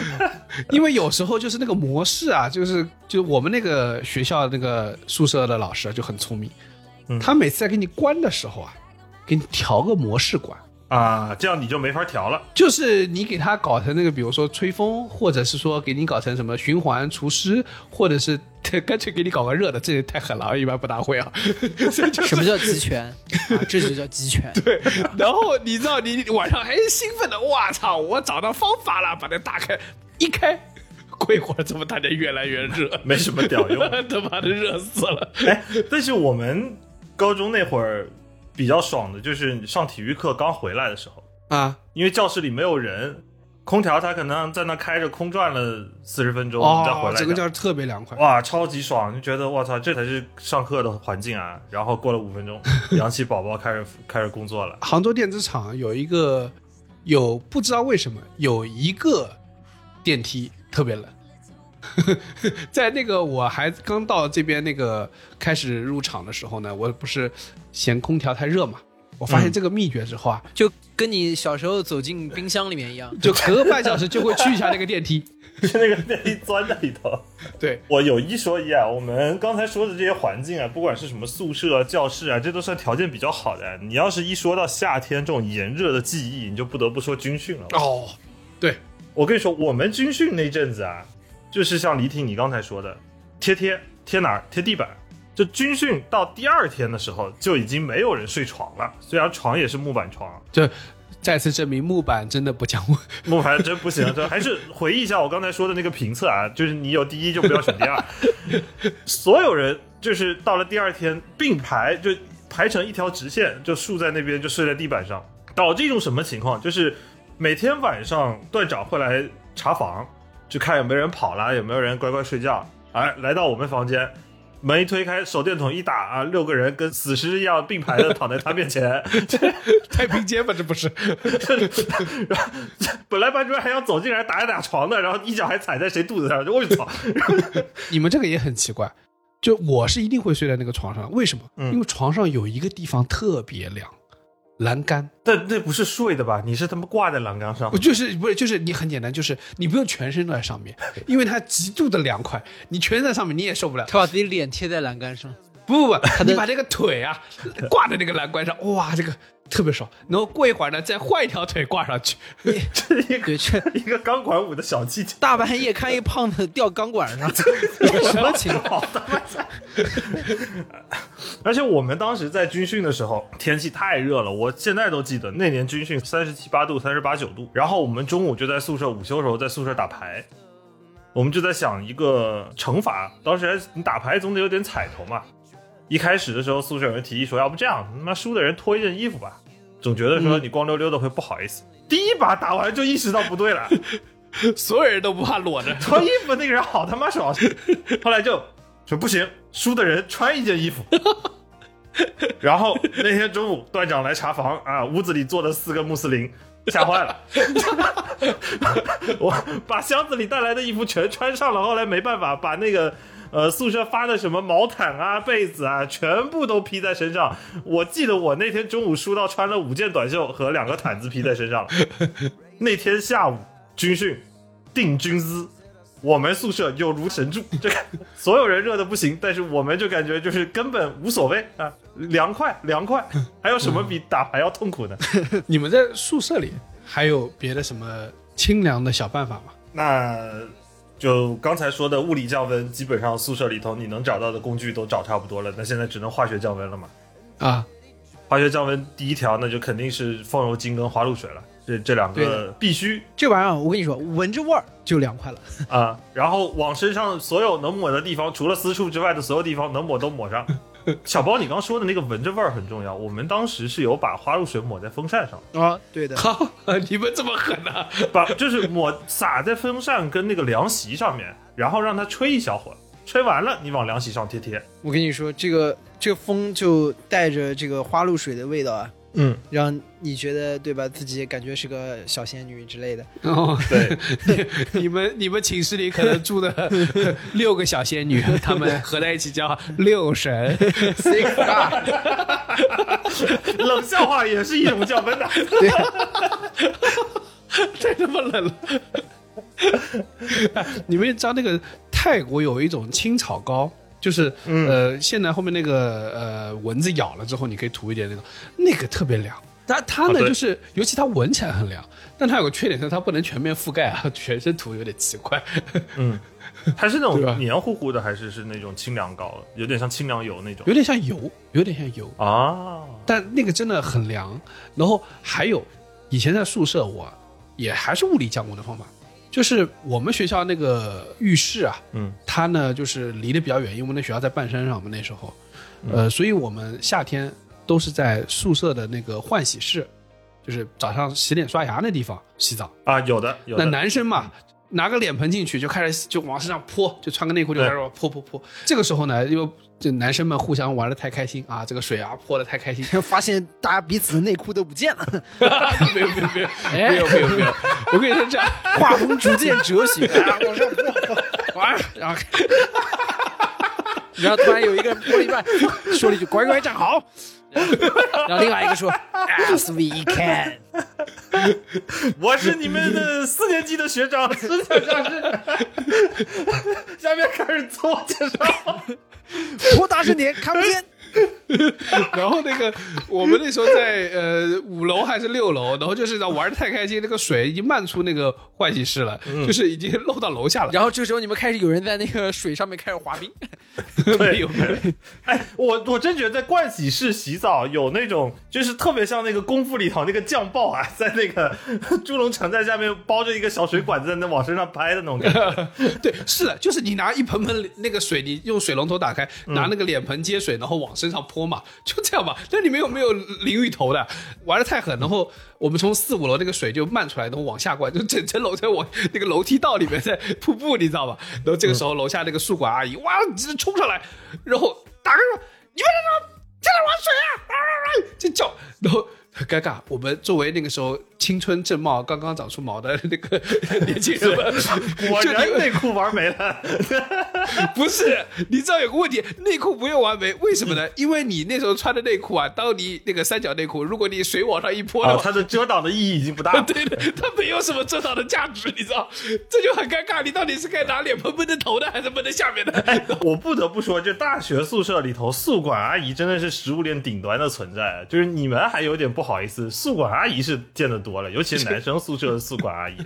因为有时候就是那个模式啊，就是就我们那个学校那个宿舍的老师啊就很聪明，嗯他每次在给你关的时候啊，给你调个模式关。啊，这样你就没法调了。就是你给它搞成那个，比如说吹风，或者是说给你搞成什么循环除湿，或者是 干脆给你搞个热的，这也太狠了，一般不大会啊。什么叫集权？啊，这就叫集权。对，然后你知道你你晚上还兴奋的，我操，我找到方法了，把它打开，一开，过一会儿怎么大家越来越热，没什么屌用。他妈的热死了。哎，但是我们高中那会儿比较爽的，就是上体育课刚回来的时候，啊，因为教室里没有人，空调它可能在那开着空转了四十分钟，再回哦，来。整个教室特别凉快。哇，超级爽！就觉得我操，这才是上课的环境啊！然后过了五分钟，氧气宝宝开始开始工作了。杭州电子厂有一个，有不知道为什么有一个电梯特别冷，在那个我还刚到这边那个开始入场的时候呢，我不是嫌空调太热嘛，我发现这个秘诀之后啊，就跟你小时候走进冰箱里面一样。就隔半小时就会去一下那个电梯。就那个电梯钻在里头。对，我有一说一啊，我们刚才说的这些环境啊，不管是什么宿舍、教室啊，这都算条件比较好的。你要是一说到夏天这种炎热的记忆，你就不得不说军训了。哦，对，我跟你说，我们军训那阵子啊，就是像李挺你刚才说的，贴贴贴哪儿？贴地板。就军训到第二天的时候，就已经没有人睡床了，虽然床也是木板床，就再次证明木板真的不讲武。木板真不行。这还是回忆一下我刚才说的那个评测啊，就是你有第一就不要选第二。所有人就是到了第二天并排就排成一条直线，就竖在那边就睡在地板上，导致一种什么情况？就是每天晚上段长会来查房，就看有没有人跑了，有没有人乖乖睡觉。哎，来到我们房间，门一推开，手电筒一打啊，六个人跟死尸一样并排的躺在他面前。太平间吧，这不是？本来班主任还想走进来打一打床的，然后一脚还踩在谁肚子上，就我操！你们这个也很奇怪，就我是一定会睡在那个床上，为什么？嗯因为床上有一个地方特别凉，栏杆。但那不是睡的吧？你是他妈挂在栏杆上不。就是不是就是你很简单，就是你不用全身都在上面，因为它极度的凉快，你全身在上面你也受不了。他把自己脸贴在栏杆上，不不不，你把这个腿啊挂在那个栏杆上，哇，这个特别爽。然后过一会儿呢，再换一条腿挂上去。这是一个一个钢管舞的小技巧。大半夜看一胖子掉钢管上，什么情况？而且我们当时在军训的时候，天气太热了，我现在都记得那年军训三十七八度、三十八九度，然后我们中午就在宿舍午休的时候在宿舍打牌，我们就在想一个惩罚，当时还你打牌总得有点彩头嘛。一开始的时候，宿舍有人提议说，要不这样，他妈输的人脱一件衣服吧，总觉得说你光溜溜的会不好意思。第一把打完就意识到不对了，所有人都不怕裸着，脱衣服那个人好他妈爽，后来就说不行，输的人穿一件衣服。然后那天中午，段长来查房啊，屋子里坐的四个穆斯林，吓坏了。我把箱子里带来的衣服全穿上了，后来没办法，把那个呃宿舍发的什么毛毯啊、被子啊，全部都披在身上。我记得我那天中午输到穿了五件短袖和两个毯子披在身上了。那天下午军训定军姿，我们宿舍有如神助，这个所有人热的不行，但是我们就感觉就是根本无所谓啊，凉快凉快，还有什么比打牌要痛苦的？你们在宿舍里还有别的什么清凉的小办法吗？那就刚才说的物理降温，基本上宿舍里头你能找到的工具都找差不多了，那现在只能化学降温了嘛。啊，化学降温第一条，那就肯定是风油精跟花露水了，这这两个必须这玩意儿我跟你说，闻着味儿就凉快了。啊。然后往身上所有能抹的地方，除了私处之外的所有地方能抹都抹上。小包，你刚说的那个闻着味儿很重要。我们当时是有把花露水抹在风扇上，啊，对的，好，你们这么狠啊！把就是抹撒在风扇跟那个凉席上面，然后让它吹一小会儿，吹完了你往凉席上贴贴。我跟你说，这个这个风就带着这个花露水的味道啊，嗯，让你觉得对吧？自己感觉是个小仙女之类的。哦，对，你们你们寝室里可能住的 六个小仙女，他们合在一起叫六神。Six God，冷笑话也是一种降温的。太他妈冷了！你们知道那个泰国有一种青草膏，就是、呃，现在后面那个呃蚊子咬了之后，你可以涂一点那个，那个特别凉。但它呢，啊就是尤其它闻起来很凉，但它有个缺点是它不能全面覆盖啊，全身涂有点奇怪。嗯，它是那种黏糊糊的，还是是那种清凉膏，有点像清凉油那种有点像油，有点像油，啊？但那个真的很凉。然后还有，以前在宿舍我也还是物理降温的方法，就是我们学校那个浴室啊，嗯，它呢就是离得比较远，因为我们那学校在半山上嘛，那时候，呃，所以我们夏天都是在宿舍的那个换洗室，就是早上洗脸刷牙那地方洗澡。啊，有的有那的。男生嘛，拿个脸盆进去就开始就往身上泼，就穿个内裤就开始泼泼泼。这个时候呢，因为这男生们互相玩的太开心啊，这个水啊泼的太开心，发现大家彼此的内裤都不见了，没有没有没有没有没有没有，我跟你说这样，画风逐渐哲学，啊往上泼，玩，然后然后突然有一个人泼了一半，说了一句“乖乖站好”，然后然后另外一个说 “As we can”，我是你们的四年级的学长，孙小上是。下面开始自我介绍。我大声点，看不见。然后那个我们那时候在呃五楼还是六楼，然后就是玩的太开心，那个水已经漫出那个换洗室了，就是已经漏到楼下了。然后这时候你们开始有人在那个水上面开始滑冰，没有没有，哎，我我真觉得在盥洗室洗澡有那种，就是特别像那个功夫里头那个酱爆啊，在那个 猪笼城在下面包着一个小水管子，在那往身上拍的那种感觉。对，是的，就是你拿一盆盆那个水，你用水龙头打开，拿那个脸盆接水，然后往身上泼嘛，就这样吧。那里面有没有淋浴头的？玩的太狠，然后我们从四五楼那个水就漫出来，然后往下灌，就整层楼在往那个楼梯道里面在瀑布，你知道吧？然后这个时候楼下那个宿管阿姨哇，直接冲上来，然后大哥说：“你们在这在哪玩水啊？”啊啊啊！就叫，然后。很尴尬，我们作为那个时候青春正茂、刚刚长出毛的那个 年轻人们，果然内裤玩没了。不是，你知道有个问题，内裤不用玩没，为什么呢？因为你那时候穿的内裤啊，当你那个三角内裤，如果你水往上一泼它的遮挡的意义已经不大了。对的，它没有什么遮挡的价值，你知道，这就很尴尬。你到底是该拿脸喷喷的头的，还是喷的下面的？我不得不说，这大学宿舍里头，宿管阿姨真的是食物链顶端的存在。就是你们还有点不好意思，宿管阿姨是见得多了，尤其是男生宿舍的宿管阿姨。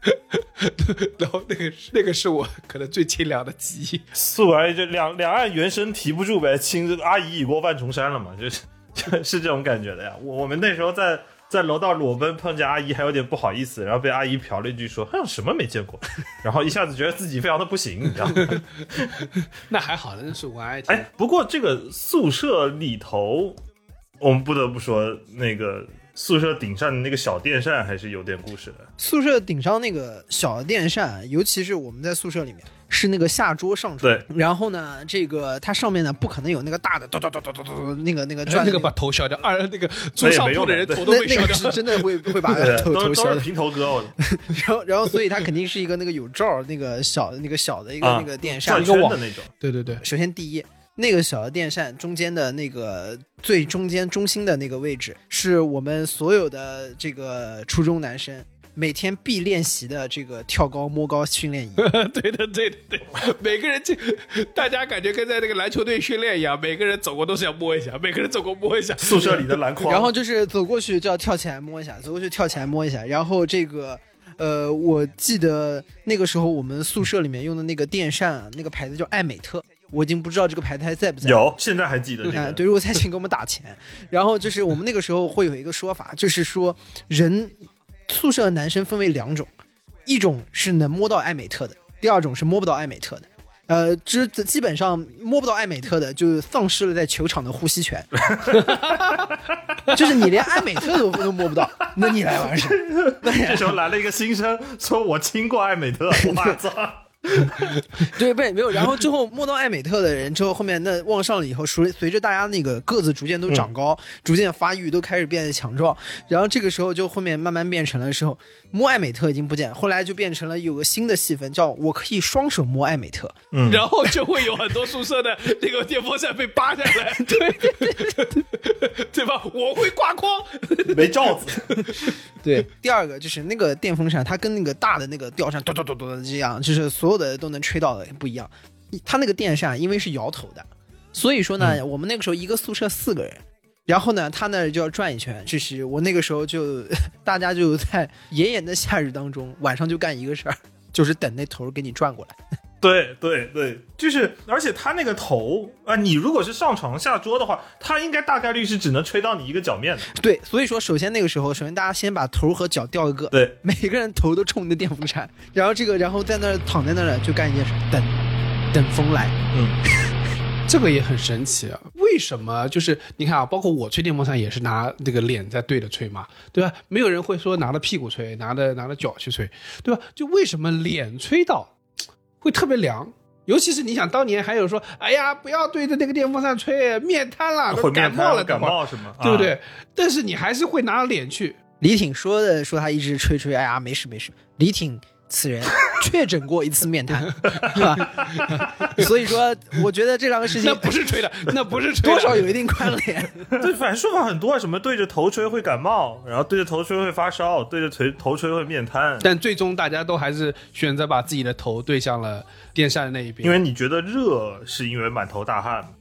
然后那个那个是我可能最清凉的记忆。宿管阿姨就两两岸猿声啼不住呗，亲这阿姨已过万重山了嘛，就是就是这种感觉的呀。我我们那时候在在楼道裸奔碰见阿姨，还有点不好意思，然后被阿姨瞟了一句说：“哼，什么没见过。”然后一下子觉得自己非常的不行，你知道吗？那还好，那是我爱听。哎，不过这个宿舍里头，我们不得不说，那个宿舍顶上的那个小电扇还是有点故事的。宿舍顶上那个小电扇，尤其是我们在宿舍里面是那个下桌上床，对，然后呢，这个它上面呢不可能有那个大的咚咚咚咚咚咚那个那个转那个把头削掉，二那个坐上铺的人头都那被削掉那个是。真的会 会把对，头削掉，平头哥，我然后然后所以它肯定是一个那个有罩那个小那个小的一个啊那个电扇转，圈的那种。对对对，首先第一，那个小的电扇中间的那个最中间中心的那个位置，是我们所有的这个初中男生每天必练习的这个跳高摸高训练仪。对的，对的，对，每个人这，大家感觉跟在那个篮球队训练一样，每个人走过都是要摸一下，每个人走过摸一下。宿舍里的篮筐，然后就是走过去就要跳起来摸一下，走过去跳起来摸一下。然后这个，呃，我记得那个时候我们宿舍里面用的那个电扇啊，那个牌子叫艾美特，我已经不知道这个牌子还在不在。有，现在还记得。对，如果在请给我们打钱。然后就是我们那个时候会有一个说法，就是说人宿舍的男生分为两种，一种是能摸到艾美特的，第二种是摸不到艾美特的。呃，这基本上摸不到艾美特的，就丧失了在球场的呼吸权。就是你连艾美特都都摸不到，那你来玩啥？那 这时候来了一个新生，说我亲过艾美特，我操！对，不没有。然后之后摸到艾美特的人之后，后面那往上了以后，随随着大家那个个子逐渐都长高，逐渐发育，都开始变得强壮。然后这个时候就后面慢慢变成了时候摸艾美特已经不见，后来就变成了有个新的戏份，叫我可以双手摸艾美特。嗯 然后就会有很多宿舍的那个电风扇被扒下来，对对吧？我会挂筐，没罩子，对，第二个就是那个电风扇，它跟那个大的那个吊扇咚咚咚咚的这样，就是所有的都能吹到的不一样。他那个电扇因为是摇头的，所以说呢，我们那个时候一个宿舍四个人，然后呢，他那就要转一圈。就是我那个时候就 大家就在 炎炎的夏日当中，晚上就干一个事儿，就是等那头儿给你转过来。对对对，就是，而且他那个头啊、你如果是上床下桌的话，他应该大概率是只能吹到你一个脚面的。对，所以说首先那个时候，首先大家先把头和脚调一个，对，每个人头都冲着电风扇，然后这个然后在那儿躺在那儿就干一件事，等等风来。嗯，这个也很神奇啊！为什么？就是你看啊，包括我吹电风扇也是拿那个脸在对着吹嘛，对吧？没有人会说拿着屁股吹，拿着拿着脚去吹，对吧？就为什么脸吹到会特别凉？尤其是你想，当年还有说，哎呀，不要对着那个电风扇吹，面瘫了，都感冒了，感冒是吗？对不对？啊？但是你还是会拿脸去，李挺说的说他一直吹吹，哎呀没事没事。李挺此人确诊过一次面瘫，是吧？所以说，我觉得这两个事情 那不是吹的，那不是吹的，多少有一定关联。对，反正说法很多，什么对着头吹会感冒，然后对着头吹会发烧，对着头头吹会面瘫。但最终大家都还是选择把自己的头对向了电扇的那一边，因为你觉得热是因为满头大汗，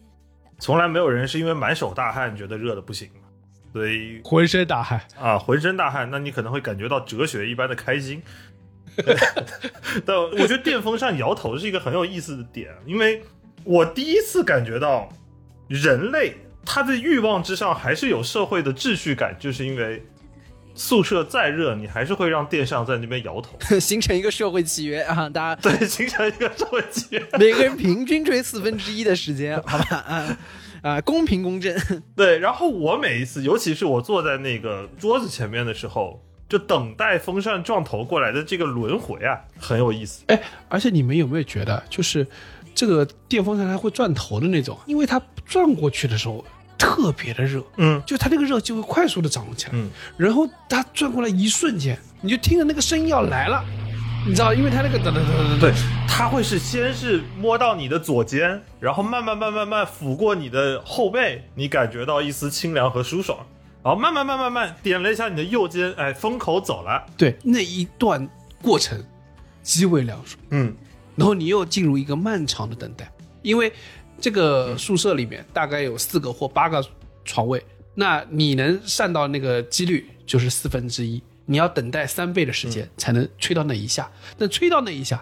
从来没有人是因为满手大汗觉得热的不行。所以浑身大汗。啊，浑身大汗，那你可能会感觉到哲学一般的开心。但我觉得电风扇摇头是一个很有意思的点，因为我第一次感觉到人类他的欲望之上还是有社会的秩序感，就是因为宿舍再热，你还是会让电扇在那边摇头，形成一个社会契约啊，大家对，形成一个社会契约。每个人平均吹四分之一的时间，好吧？啊，啊，公平公正。对，然后我每一次，尤其是我坐在那个桌子前面的时候，就等待风扇撞头过来的这个轮回啊，很有意思。哎，而且你们有没有觉得，就是这个电风扇它会转头的那种，因为它转过去的时候特别的热，嗯。就它那个热就会快速的涨起来，嗯，然后它转过来一瞬间，你就听着那个声音要来了，你知道，因为它那个噔噔噔噔噔，对，它会是先是摸到你的左肩，然后慢慢慢慢慢抚过你的后背，你感觉到一丝清凉和舒爽，然后慢慢慢慢慢点了一下你的右肩，哎，风口走了，对，那一段过程极为凉爽。嗯然后你又进入一个漫长的等待，因为这个宿舍里面大概有四个或八个床位，那你能上到那个几率就是四分之一，你要等待三倍的时间才能吹到那一下，但吹到那一下，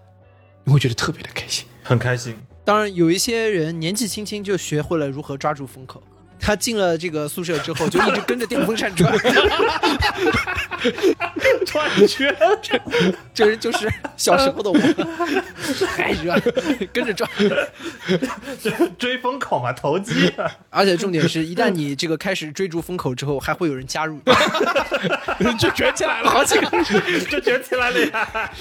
你会觉得特别的开心。很开心。当然，有一些人年纪轻轻就学会了如何抓住风口。他进了这个宿舍之后，就一直跟着电风扇转，转圈，就是就是小时候的我，太热了，跟着转。追风口嘛，投机。而且重点是，一旦你这个开始追逐风口之后，还会有人加入，就卷起来了，好几个。就卷起来了呀！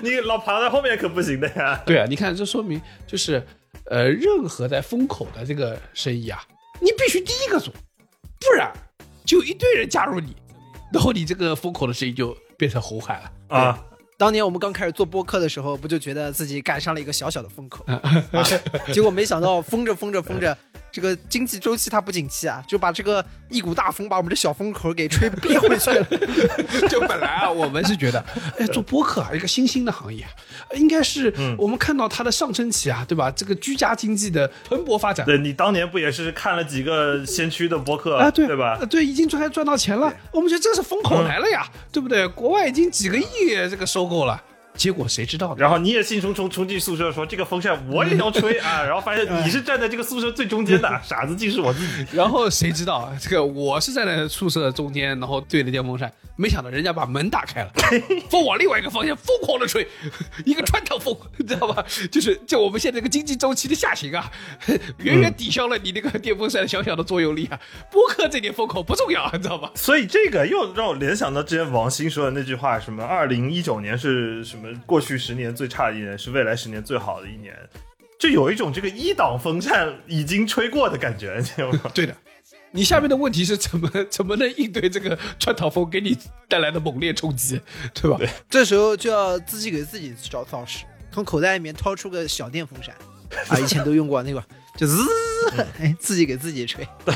你老爬在后面可不行的呀。对啊，你看，这说明就是，呃，任何在风口的这个生意啊，你必须第一个做，不然就一堆人加入你，然后你这个风口的声音就变成红海了。啊，当年我们刚开始做播客的时候，不就觉得自己赶上了一个小小的风口，啊、结果没想到封着封着封着，这个经济周期它不景气啊，就把这个一股大风把我们的小风口给吹憋回去了。就本来啊，我们是觉得，哎，做播客啊，一个新兴的行业啊，应该是我们看到它的上升期啊，对吧？这个居家经济的蓬勃发展。对你当年不也是看了几个先驱的播客啊，对对吧呃？对，已经赚赚到钱了，我们觉得这是风口来了呀，对不对？国外已经几个亿这个收购了，结果谁知道呢？然后你也兴冲冲冲进宿舍说这个风扇我也要吹啊，然后发现你是站在这个宿舍最中间的，傻子竟是我自己。然后谁知道这个我是站在宿舍中间，然后对着电风扇，没想到人家把门打开了，风往另外一个方向疯狂的吹，一个穿堂风，你知道吧？就是就我们现在这个经济周期的下行啊，远远抵消了你那个电风扇小小的作用力啊。播客这点风口不重要，你知道吧？所以这个又让我联想到之前王鑫说的那句话，什么二零一九年是什么过去十年最差的一年，是未来十年最好的一年，就有一种这个一档风扇已经吹过的感觉？对的。你下面的问题是怎么怎么能应对这个穿堂风给你带来的猛烈冲击，对吧？对这时候就要自己给自己找造势，从口袋里面掏出个小电风扇，啊，以前都用过那个，就滋，哎，自己给自己吹。不，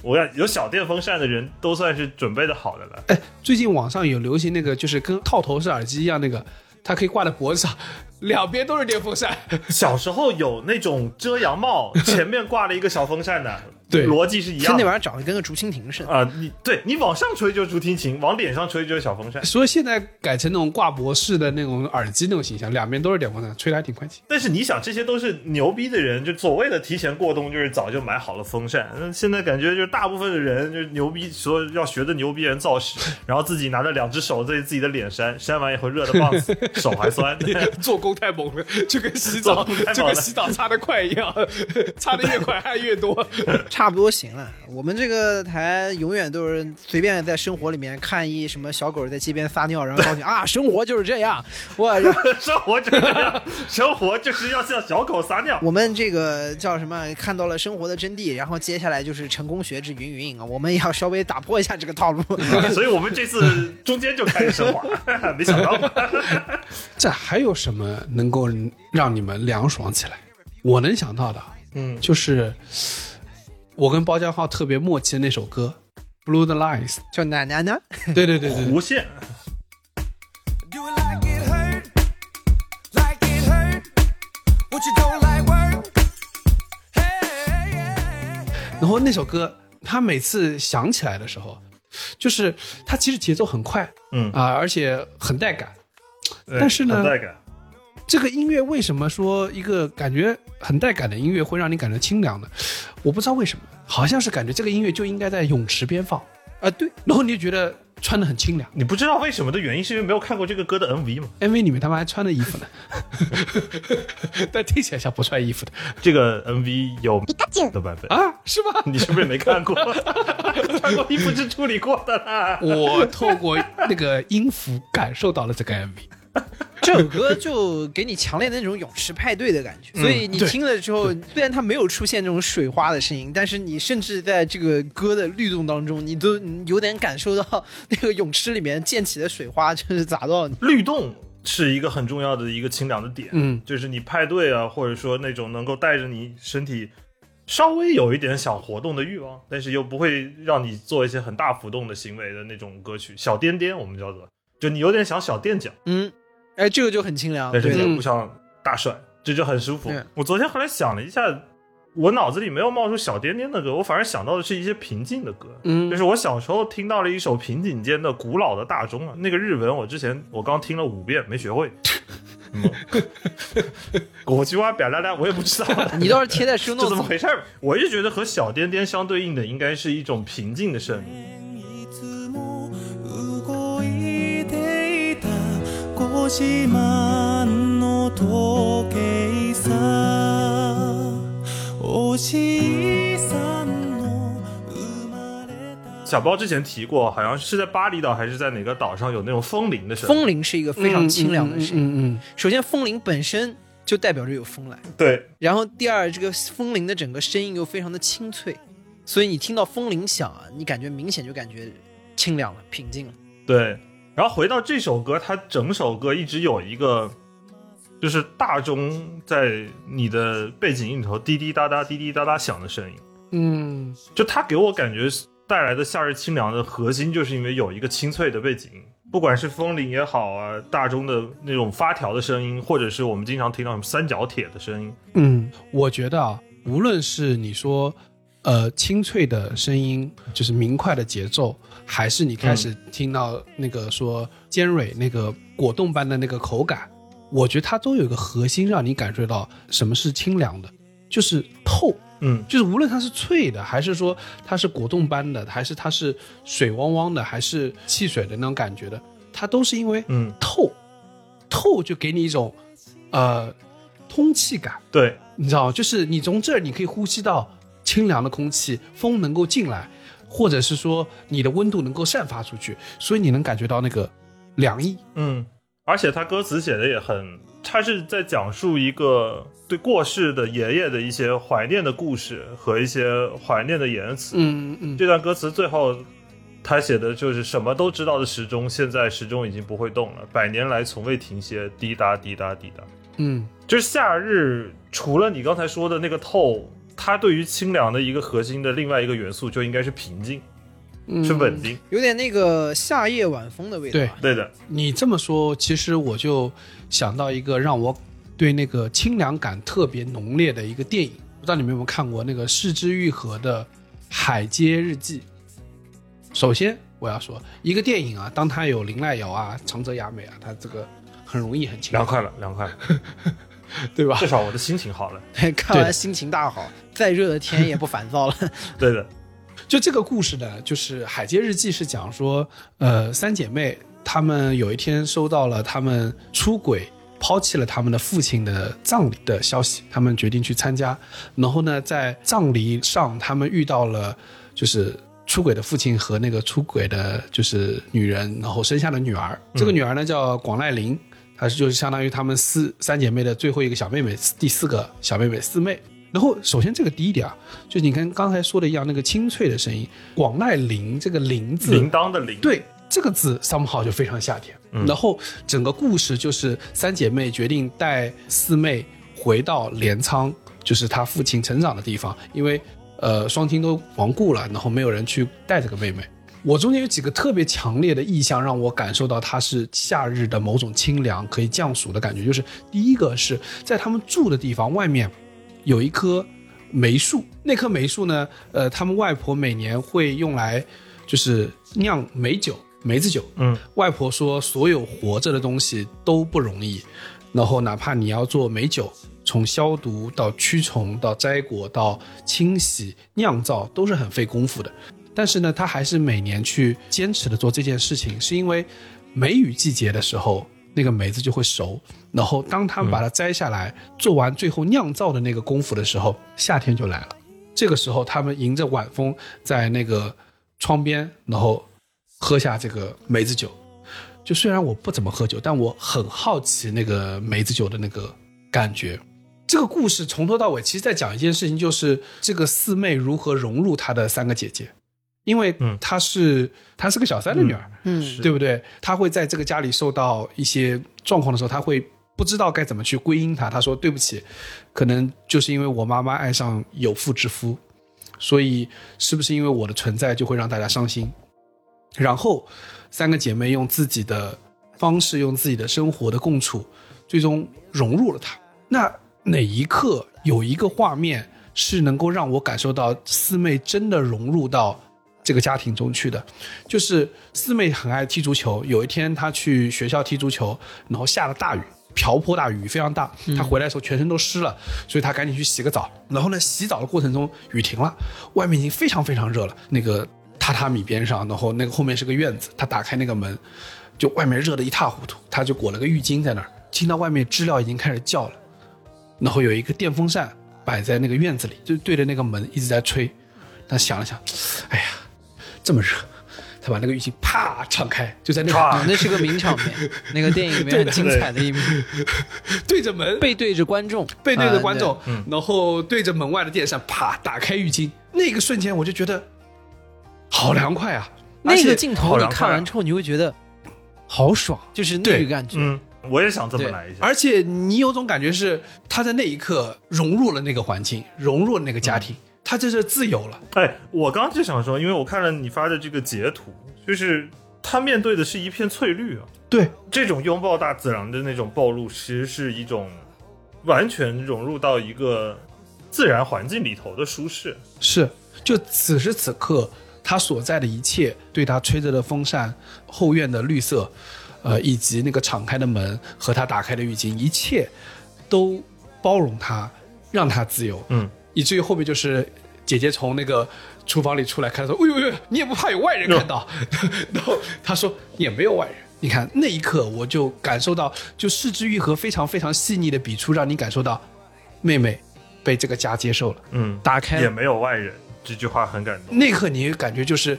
我要有小电风扇的人都算是准备的好的了。哎，最近网上有流行那个，就是跟套头式耳机一样，那个它可以挂在脖子上，两边都是电风扇。小时候有那种遮阳帽，前面挂了一个小风扇的，对逻辑是一样的。那玩意儿长得跟个竹蜻蜓似的。啊、你对你往上吹就是竹蜻蜓，往脸上吹就是小风扇。所以现在改成那种挂脖式的那种耳机那种形象，两边都是电风扇，吹的还挺快气。但是你想，这些都是牛逼的人，就所谓的提前过冬，就是早就买好了风扇。那现在感觉就是大部分的人就是牛逼，说要学的牛逼人造势，然后自己拿着两只手在自己的脸扇，扇完以后热的棒死，手还酸。做工太猛了，就跟洗澡就跟洗澡擦的快一样，擦的越快汗越多。差不多行了。我们这个台永远都是随便在生活里面看一什么小狗在街边撒尿，然后告诉你啊，生活就是这样。我 生活就是这样，生活就是要像小狗撒尿。我们这个叫什么？看到了生活的真谛，然后接下来就是成功学之云云啊，我们也要稍微打破一下这个套路。所以我们这次中间就开始升华，没想到吧？这还有什么能够让你们凉爽起来？我能想到的，嗯，就是我跟包浆浩特别默契的那首歌《Blue the Lines》。叫奶奶呢？对对对对，弧线。Do it like it hurt, like it hurt. What you don't like work? Hey, yeah. 然后那首歌，他每次想起来的时候，就是他其实节奏很快，嗯啊、而且很带感。但是呢很带感。这个音乐为什么说一个感觉很带感的音乐会让你感觉清凉呢？我不知道为什么，好像是感觉这个音乐就应该在泳池边放，啊，对，然后你就觉得穿的很清凉。你不知道为什么的原因，是因为没有看过这个歌的 MV 吗？MV 里面他们还穿了衣服呢，但听起来像不穿衣服的这个 MV 有的版本，啊，是吗？你是不是没看过？穿过衣服是处理过的啦。我透过那个音符感受到了这个 MV。这首歌就给你强烈的那种泳池派对的感觉，所以你听了之后，虽然它没有出现这种水花的声音，但是你甚至在这个歌的律动当中，你都有点感受到那个泳池里面溅起的水花就是砸到你。律动是一个很重要的一个清凉的点，嗯，就是你派对啊，或者说那种能够带着你身体稍微有一点想活动的欲望，但是又不会让你做一些很大浮动的行为的那种歌曲，小颠颠我们叫做，就你有点想小垫脚，嗯，哎，这个就很清凉，但是对的。你又不像大帅，这就很舒服。我昨天后来想了一下。我脑子里没有冒出小颠颠的歌，我反而想到的是一些平静的歌。嗯就是我小时候听到了一首平井间的古老的大钟啊，那个日文我之前我刚听了五遍没学会。嗯我句话表达达我也不知道，你倒是贴在 show 这怎么回事儿？我一直觉得和小颠颠相对应的应该是一种平静的声音。5時万の時計さおじいさんの生まれた小包之前提过，好像是在巴厘岛还是在哪个岛上有那种风铃的声音。风铃是一个非常清凉的声音。嗯嗯首先，风铃本身就代表着有风来，对，然后第二，这个风铃的整个声音又非常的清脆，所以你听到风铃响啊，你感觉明显就感觉清凉了、平静了。对， 然后回到这首歌，它整首歌一直有一个，就是大钟在你的背景音里头滴滴答答、滴滴答答响的声音。嗯。就它给我感觉带来的夏日清凉的核心，就是因为有一个清脆的背景音，不管是风铃也好啊，大钟的那种发条的声音，或者是我们经常听到什么三角铁的声音，嗯，我觉得啊，无论是你说呃清脆的声音，就是明快的节奏，还是你开始听到那个说尖锐那个果冻般的那个口感，我觉得它都有一个核心，让你感受到什么是清凉的，就是透。嗯，就是无论它是脆的，还是说它是果冻般的，还是它是水汪汪的，还是汽水的那种感觉的，它都是因为嗯透，透就给你一种呃通气感，对，你知道吗？就是你从这儿你可以呼吸到清凉的空气，风能够进来，或者是说你的温度能够散发出去，所以你能感觉到那个凉意。嗯，而且他歌词写的也很，他是在讲述一个对过世的爷爷的一些怀念的故事和一些怀念的言辞。嗯嗯这段歌词最后他写的就是什么都知道的时钟，现在时钟已经不会动了，百年来从未停歇，滴答滴答滴答。嗯就是夏日，除了你刚才说的那个透，它对于清凉的一个核心的另外一个元素就应该是平静，嗯，是稳定。有点那个夏夜晚风的味道。对，对的，你这么说，其实我就想到一个让我对那个清凉感特别浓烈的一个电影，不知道你们有没有看过那个市之愈合的《海街日记》。首先我要说，一个电影啊，当它有林濑遥啊、长泽雅美啊，它这个很容易很清凉，凉快了，凉快了，对吧至？少我的心情好了。看完心情大好，再热的天也不烦躁了。对的，就这个故事呢，就是《海街日记》是讲说，呃，三姐妹她们有一天收到了她们出轨、抛弃了他们的父亲的葬礼的消息，她们决定去参加。然后呢，在葬礼上，她们遇到了就是出轨的父亲和那个出轨的就是女人，然后生下了女儿。这个女儿呢叫广濑铃，她是就是相当于她们四三姐妹的最后一个小妹妹，第四个小妹妹四妹。然后，首先这个第一点啊，就你跟刚才说的一样，那个清脆的声音，广濑铃这个铃字，铃铛的铃，，对这个字 somehow 就非常夏天。然后整个故事就是三姐妹决定带四妹回到镰仓，就是她父亲成长的地方，因为呃双亲都亡故了，然后没有人去带这个妹妹。我中间有几个特别强烈的意象，让我感受到它是夏日的某种清凉，可以降暑的感觉。就是第一个是在他们住的地方外面有一棵梅树，那棵梅树呢，呃，他们外婆每年会用来就是酿梅酒、梅子酒。嗯，外婆说，所有活着的东西都不容易，然后哪怕你要做梅酒，从消毒到驱虫到摘果到清洗酿造，都是很费功夫的。但是呢，他还是每年去坚持的做这件事情，是因为梅雨季节的时候，那个梅子就会熟，然后当他们把它摘下来，做完最后酿造的那个功夫的时候，夏天就来了。这个时候，他们迎着晚风，在那个窗边，然后喝下这个梅子酒。就虽然我不怎么喝酒，但我很好奇那个梅子酒的那个感觉。这个故事从头到尾，其实在讲一件事情，就是这个四妹如何融入她的三个姐姐，因为嗯她是她是个小三的女儿，嗯，对不对？她会在这个家里受到一些状况的时候，她会不知道该怎么去归因她。她说：“对不起，可能就是因为我妈妈爱上有妇之夫，所以是不是因为我的存在就会让大家伤心？”然后三个姐妹用自己的方式，用自己的生活的共处，最终融入了她。那哪一刻有一个画面是能够让我感受到四妹真的融入到这个家庭中去的？就是四妹很爱踢足球，有一天她去学校踢足球，然后下了大雨。瓢泼大雨，非常大。她回来的时候全身都湿了，所以她赶紧去洗个澡。然后呢，洗澡的过程中雨停了，外面已经非常非常热了。那个榻榻米边上，然后那个后面是个院子，她打开那个门，就外面热得一塌糊涂。她就裹了个浴巾在那儿，听到外面知了已经开始叫了。然后有一个电风扇摆在那个院子里，就对着那个门一直在吹。她想了想，哎呀，这么热，他把那个浴巾啪敞开，就在那个啊，那是个名场面，那个电影里面很精彩的一幕，对着门，背对着观众，背对着观啊众，然后对着门外的电扇，啪打开浴巾。那个瞬间，我就觉得好凉快啊！那个镜头你看完之后，你会觉得好爽，就是那对。个感觉。嗯，我也想这么来一下。而且你有种感觉是，他在那一刻融入了那个环境，融入了那个家庭，他这是自由了。哎，我刚就想说，因为我看了你发的这个截图，就是他面对的是一片翠绿啊。对，这种拥抱大自然的那种暴露，其实是一种完全融入到一个自然环境里头的舒适。是，就此时此刻，他所在的一切，对他吹着的风扇、后院的绿色，呃，以及那个敞开的门和他打开的浴巾，一切都包容他，让他自由。嗯，以至于后面就是姐姐从那个厨房里出来，看到说：“哎呦呦，你也不怕有外人看到？” 然后他说：“也没有外人。”你看那一刻，我就感受到，就四之愈合非常非常细腻的笔触，让你感受到妹妹被这个家接受了。嗯，打开也没有外人，这句话很感动。那一刻你感觉就是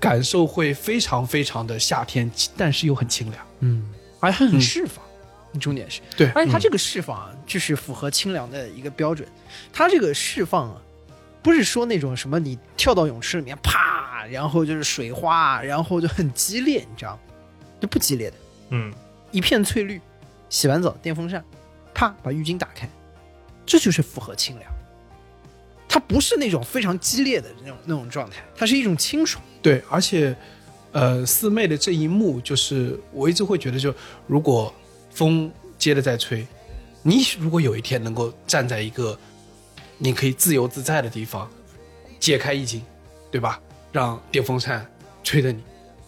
感受会非常非常的夏天，但是又很清凉。嗯，而且很释放，重点是，对而且它这个释放啊，就是符合清凉的一个标准。它这个释放啊，不是说那种什么你跳到泳池里面啪，然后就是水花，然后就很激烈，你知道吗？就不激烈的，嗯，一片翠绿，洗完澡电风扇，啪把浴巾打开，这就是符合清凉。它不是那种非常激烈的那种那种状态，它是一种清爽。对，而且呃，四妹的这一幕，就是我一直会觉得就，如果风接着在吹，你如果有一天能够站在一个你可以自由自在的地方，解开衣襟，对吧？让电风扇吹着你，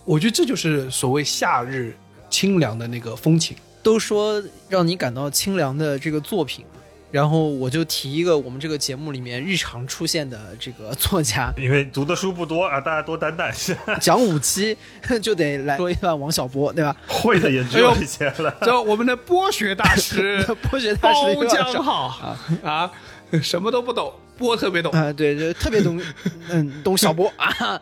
我觉得这就是所谓夏日清凉的那个风情。都说让你感到清凉的这个作品，然后我就提一个我们这个节目里面日常出现的这个作家 因为读的书不多啊，大家多担待。讲五期，就得来说一段王小波，对吧？会的也只有一些了。就我们的波学大师 波学大师的包一个浆好啊，什么都不懂，波特别懂。啊，对，就特别懂，嗯，懂小波啊。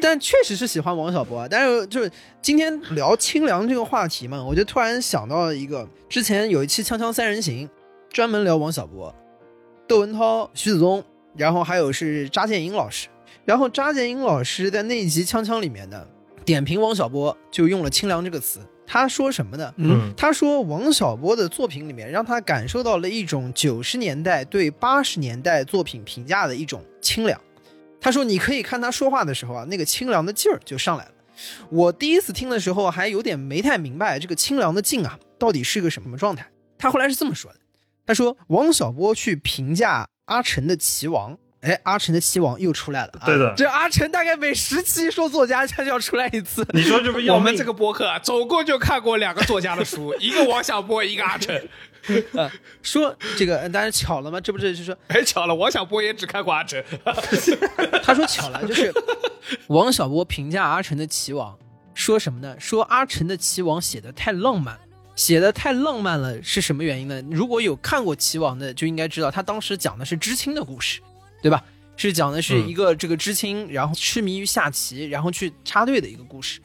但确实是喜欢王小波啊。但是就是今天聊清凉这个话题嘛，我就突然想到了一个，之前有一期《锵锵三人行》，专门聊王小波，窦文涛、徐子东，然后还有是查建英老师。然后查建英老师在那一集《锵锵》里面呢，点评王小波就用了“清凉”这个词。他说什么呢？嗯，他说王小波的作品里面让他感受到了一种九十年代对八十年代作品评价的一种清凉。他说你可以看他说话的时候啊，那个清凉的劲儿就上来了。我第一次听的时候还有点没太明白这个清凉的劲啊到底是个什么状态。他后来是这么说的：他说王小波去评价阿晨的《棋王》，哎，阿成的期王又出来了、啊。对的这阿成大概每十期说作家，他就要出来一次。你说这不是 要命我们这个播客啊，总共就看过两个作家的书，一个王小波，一个阿成。说这个，呃当然巧了吗，这不是就是说哎，巧了，王小波也只看过阿成。他说巧了，就是王小波评价阿成的《棋王》，说什么呢？说阿成的《棋王》写的太浪漫，写的太浪漫了，是什么原因呢？如果有看过《棋王》的，就应该知道他当时讲的是知青的故事，对吧？是讲的是一个这个知青，然后痴迷于下棋，然后去插队的一个故事。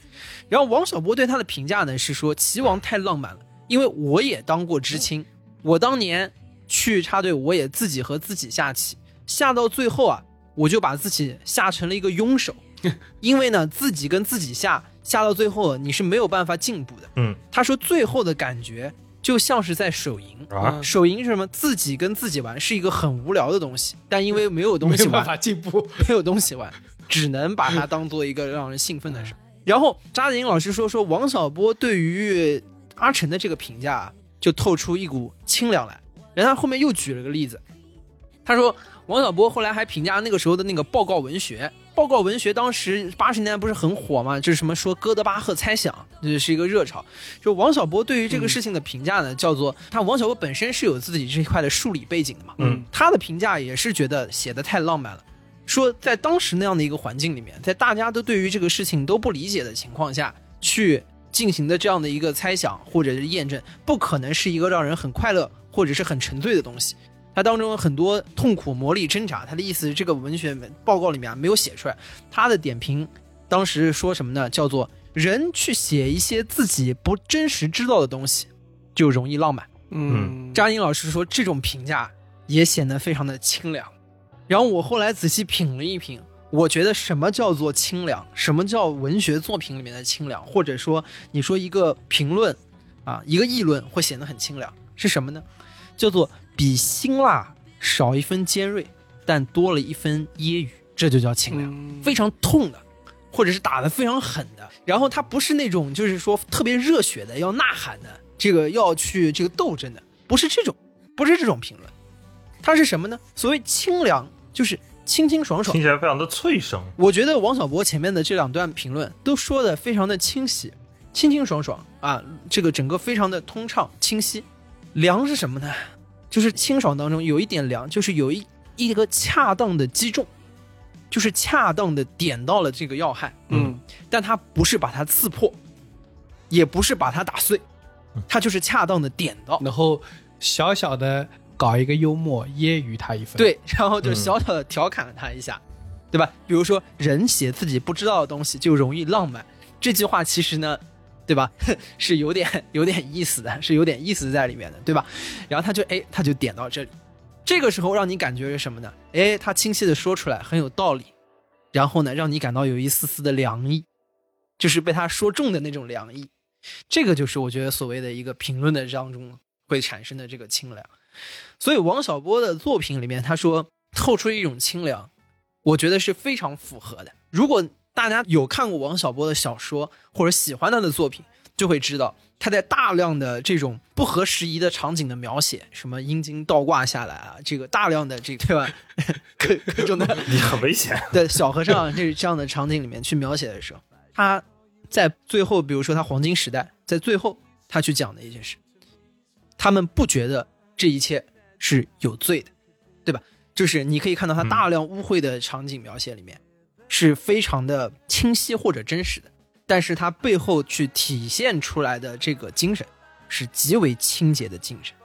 然后王小波对他的评价呢是说，《棋王》太浪漫了，因为我也当过知青，我当年去插队，我也自己和自己下棋，下到最后啊，我就把自己下成了一个庸手，因为呢，自己跟自己下下到最后，你是没有办法进步的。嗯，他说最后的感觉就像是在手淫。啊，手淫是什么？自己跟自己玩是一个很无聊的东西，但因为没有东西玩，没有办法进步。没有东西玩，只能把它当做一个让人兴奋的事。然后扎子英老师说说王小波对于阿成的这个评价啊，就透出一股清凉来。然后他后面又举了个例子，他说王小波后来还评价那个时候的那个报告文学，报告文学当时八十年代不是很火嘛，就是什么说哥德巴赫猜想，这是一个热潮。就王小波对于这个事情的评价呢，叫做他王小波本身是有自己这一块的数理背景的嘛，嗯，他的评价也是觉得写的太浪漫了。说在当时那样的一个环境里面，在大家都对于这个事情都不理解的情况下去进行的这样的一个猜想或者是验证，不可能是一个让人很快乐或者是很沉醉的东西。它当中有很多痛苦、磨砺、挣扎。他的意思是，这个文学报告里面啊没有写出来。他的点评当时说什么呢？叫做人去写一些自己不真实知道的东西，就容易浪漫。嗯，张英老师说这种评价也显得非常的清凉。然后我后来仔细品了一品，我觉得什么叫做清凉？什么叫文学作品里面的清凉？或者说你说一个评论啊，一个议论会显得很清凉，是什么呢？叫做比辛辣少一分尖锐，但多了一分揶揄，这就叫清凉。嗯非常痛的，或者是打的非常狠的。然后它不是那种就是说特别热血的，要呐喊的，这个要去这个斗争的，不是这种，不是这种评论。它是什么呢？所谓清凉，就是清清爽爽听。起来非常的脆生。我觉得王小波前面的这两段评论都说的非常的清晰，清清爽爽啊，这个整个非常的通畅清晰。凉是什么呢？就是清爽当中有一点凉，就是有一一个恰当的击中，就是恰当的点到了这个要害，嗯，但它不是把它刺破，也不是把它打碎，它就是恰当的点到。然后小小的搞一个幽默，揶揄他一番。，对，然后就小小的调侃了他一下，对吧？比如说，人写自己不知道的东西就容易浪漫，这句话其实呢，对吧？是有点有点意思的，是有点意思在里面的，对吧？然后他就哎，他就点到这里，这个时候让你感觉是什么呢？哎，他清晰的说出来很有道理，然后呢，让你感到有一丝丝的凉意，就是被他说中的那种凉意。这个就是我觉得所谓的一个评论的当中会产生的这个清凉。所以王小波的作品里面，他说透出一种清凉，我觉得是非常符合的。如果大家有看过王小波的小说或者喜欢他的作品，就会知道他在大量的这种不合时宜的场景的描写，什么阴茎倒挂下来啊，这个大量的这个 对吧，各种的你很危险。对小和尚这这样的场景里面去描写的时候，他在最后，比如说他黄金时代，在最后他去讲的一件事，他们不觉得这一切是有罪的，对吧？就是你可以看到他大量污秽的场景描写里面，是非常的清晰或者真实的，但是它背后去体现出来的这个精神是极为清洁的精神，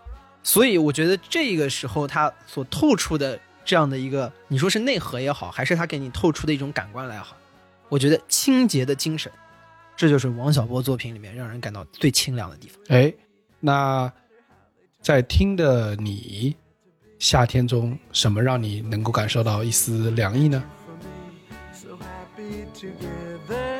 所以我觉得这个时候他所透出的这样的一个，你说是内核也好，还是他给你透出的一种感官来好，我觉得清洁的精神，这就是王小波作品里面让人感到最清凉的地方。哎，那在听的你，夏天中什么让你能够感受到一丝凉意呢？together.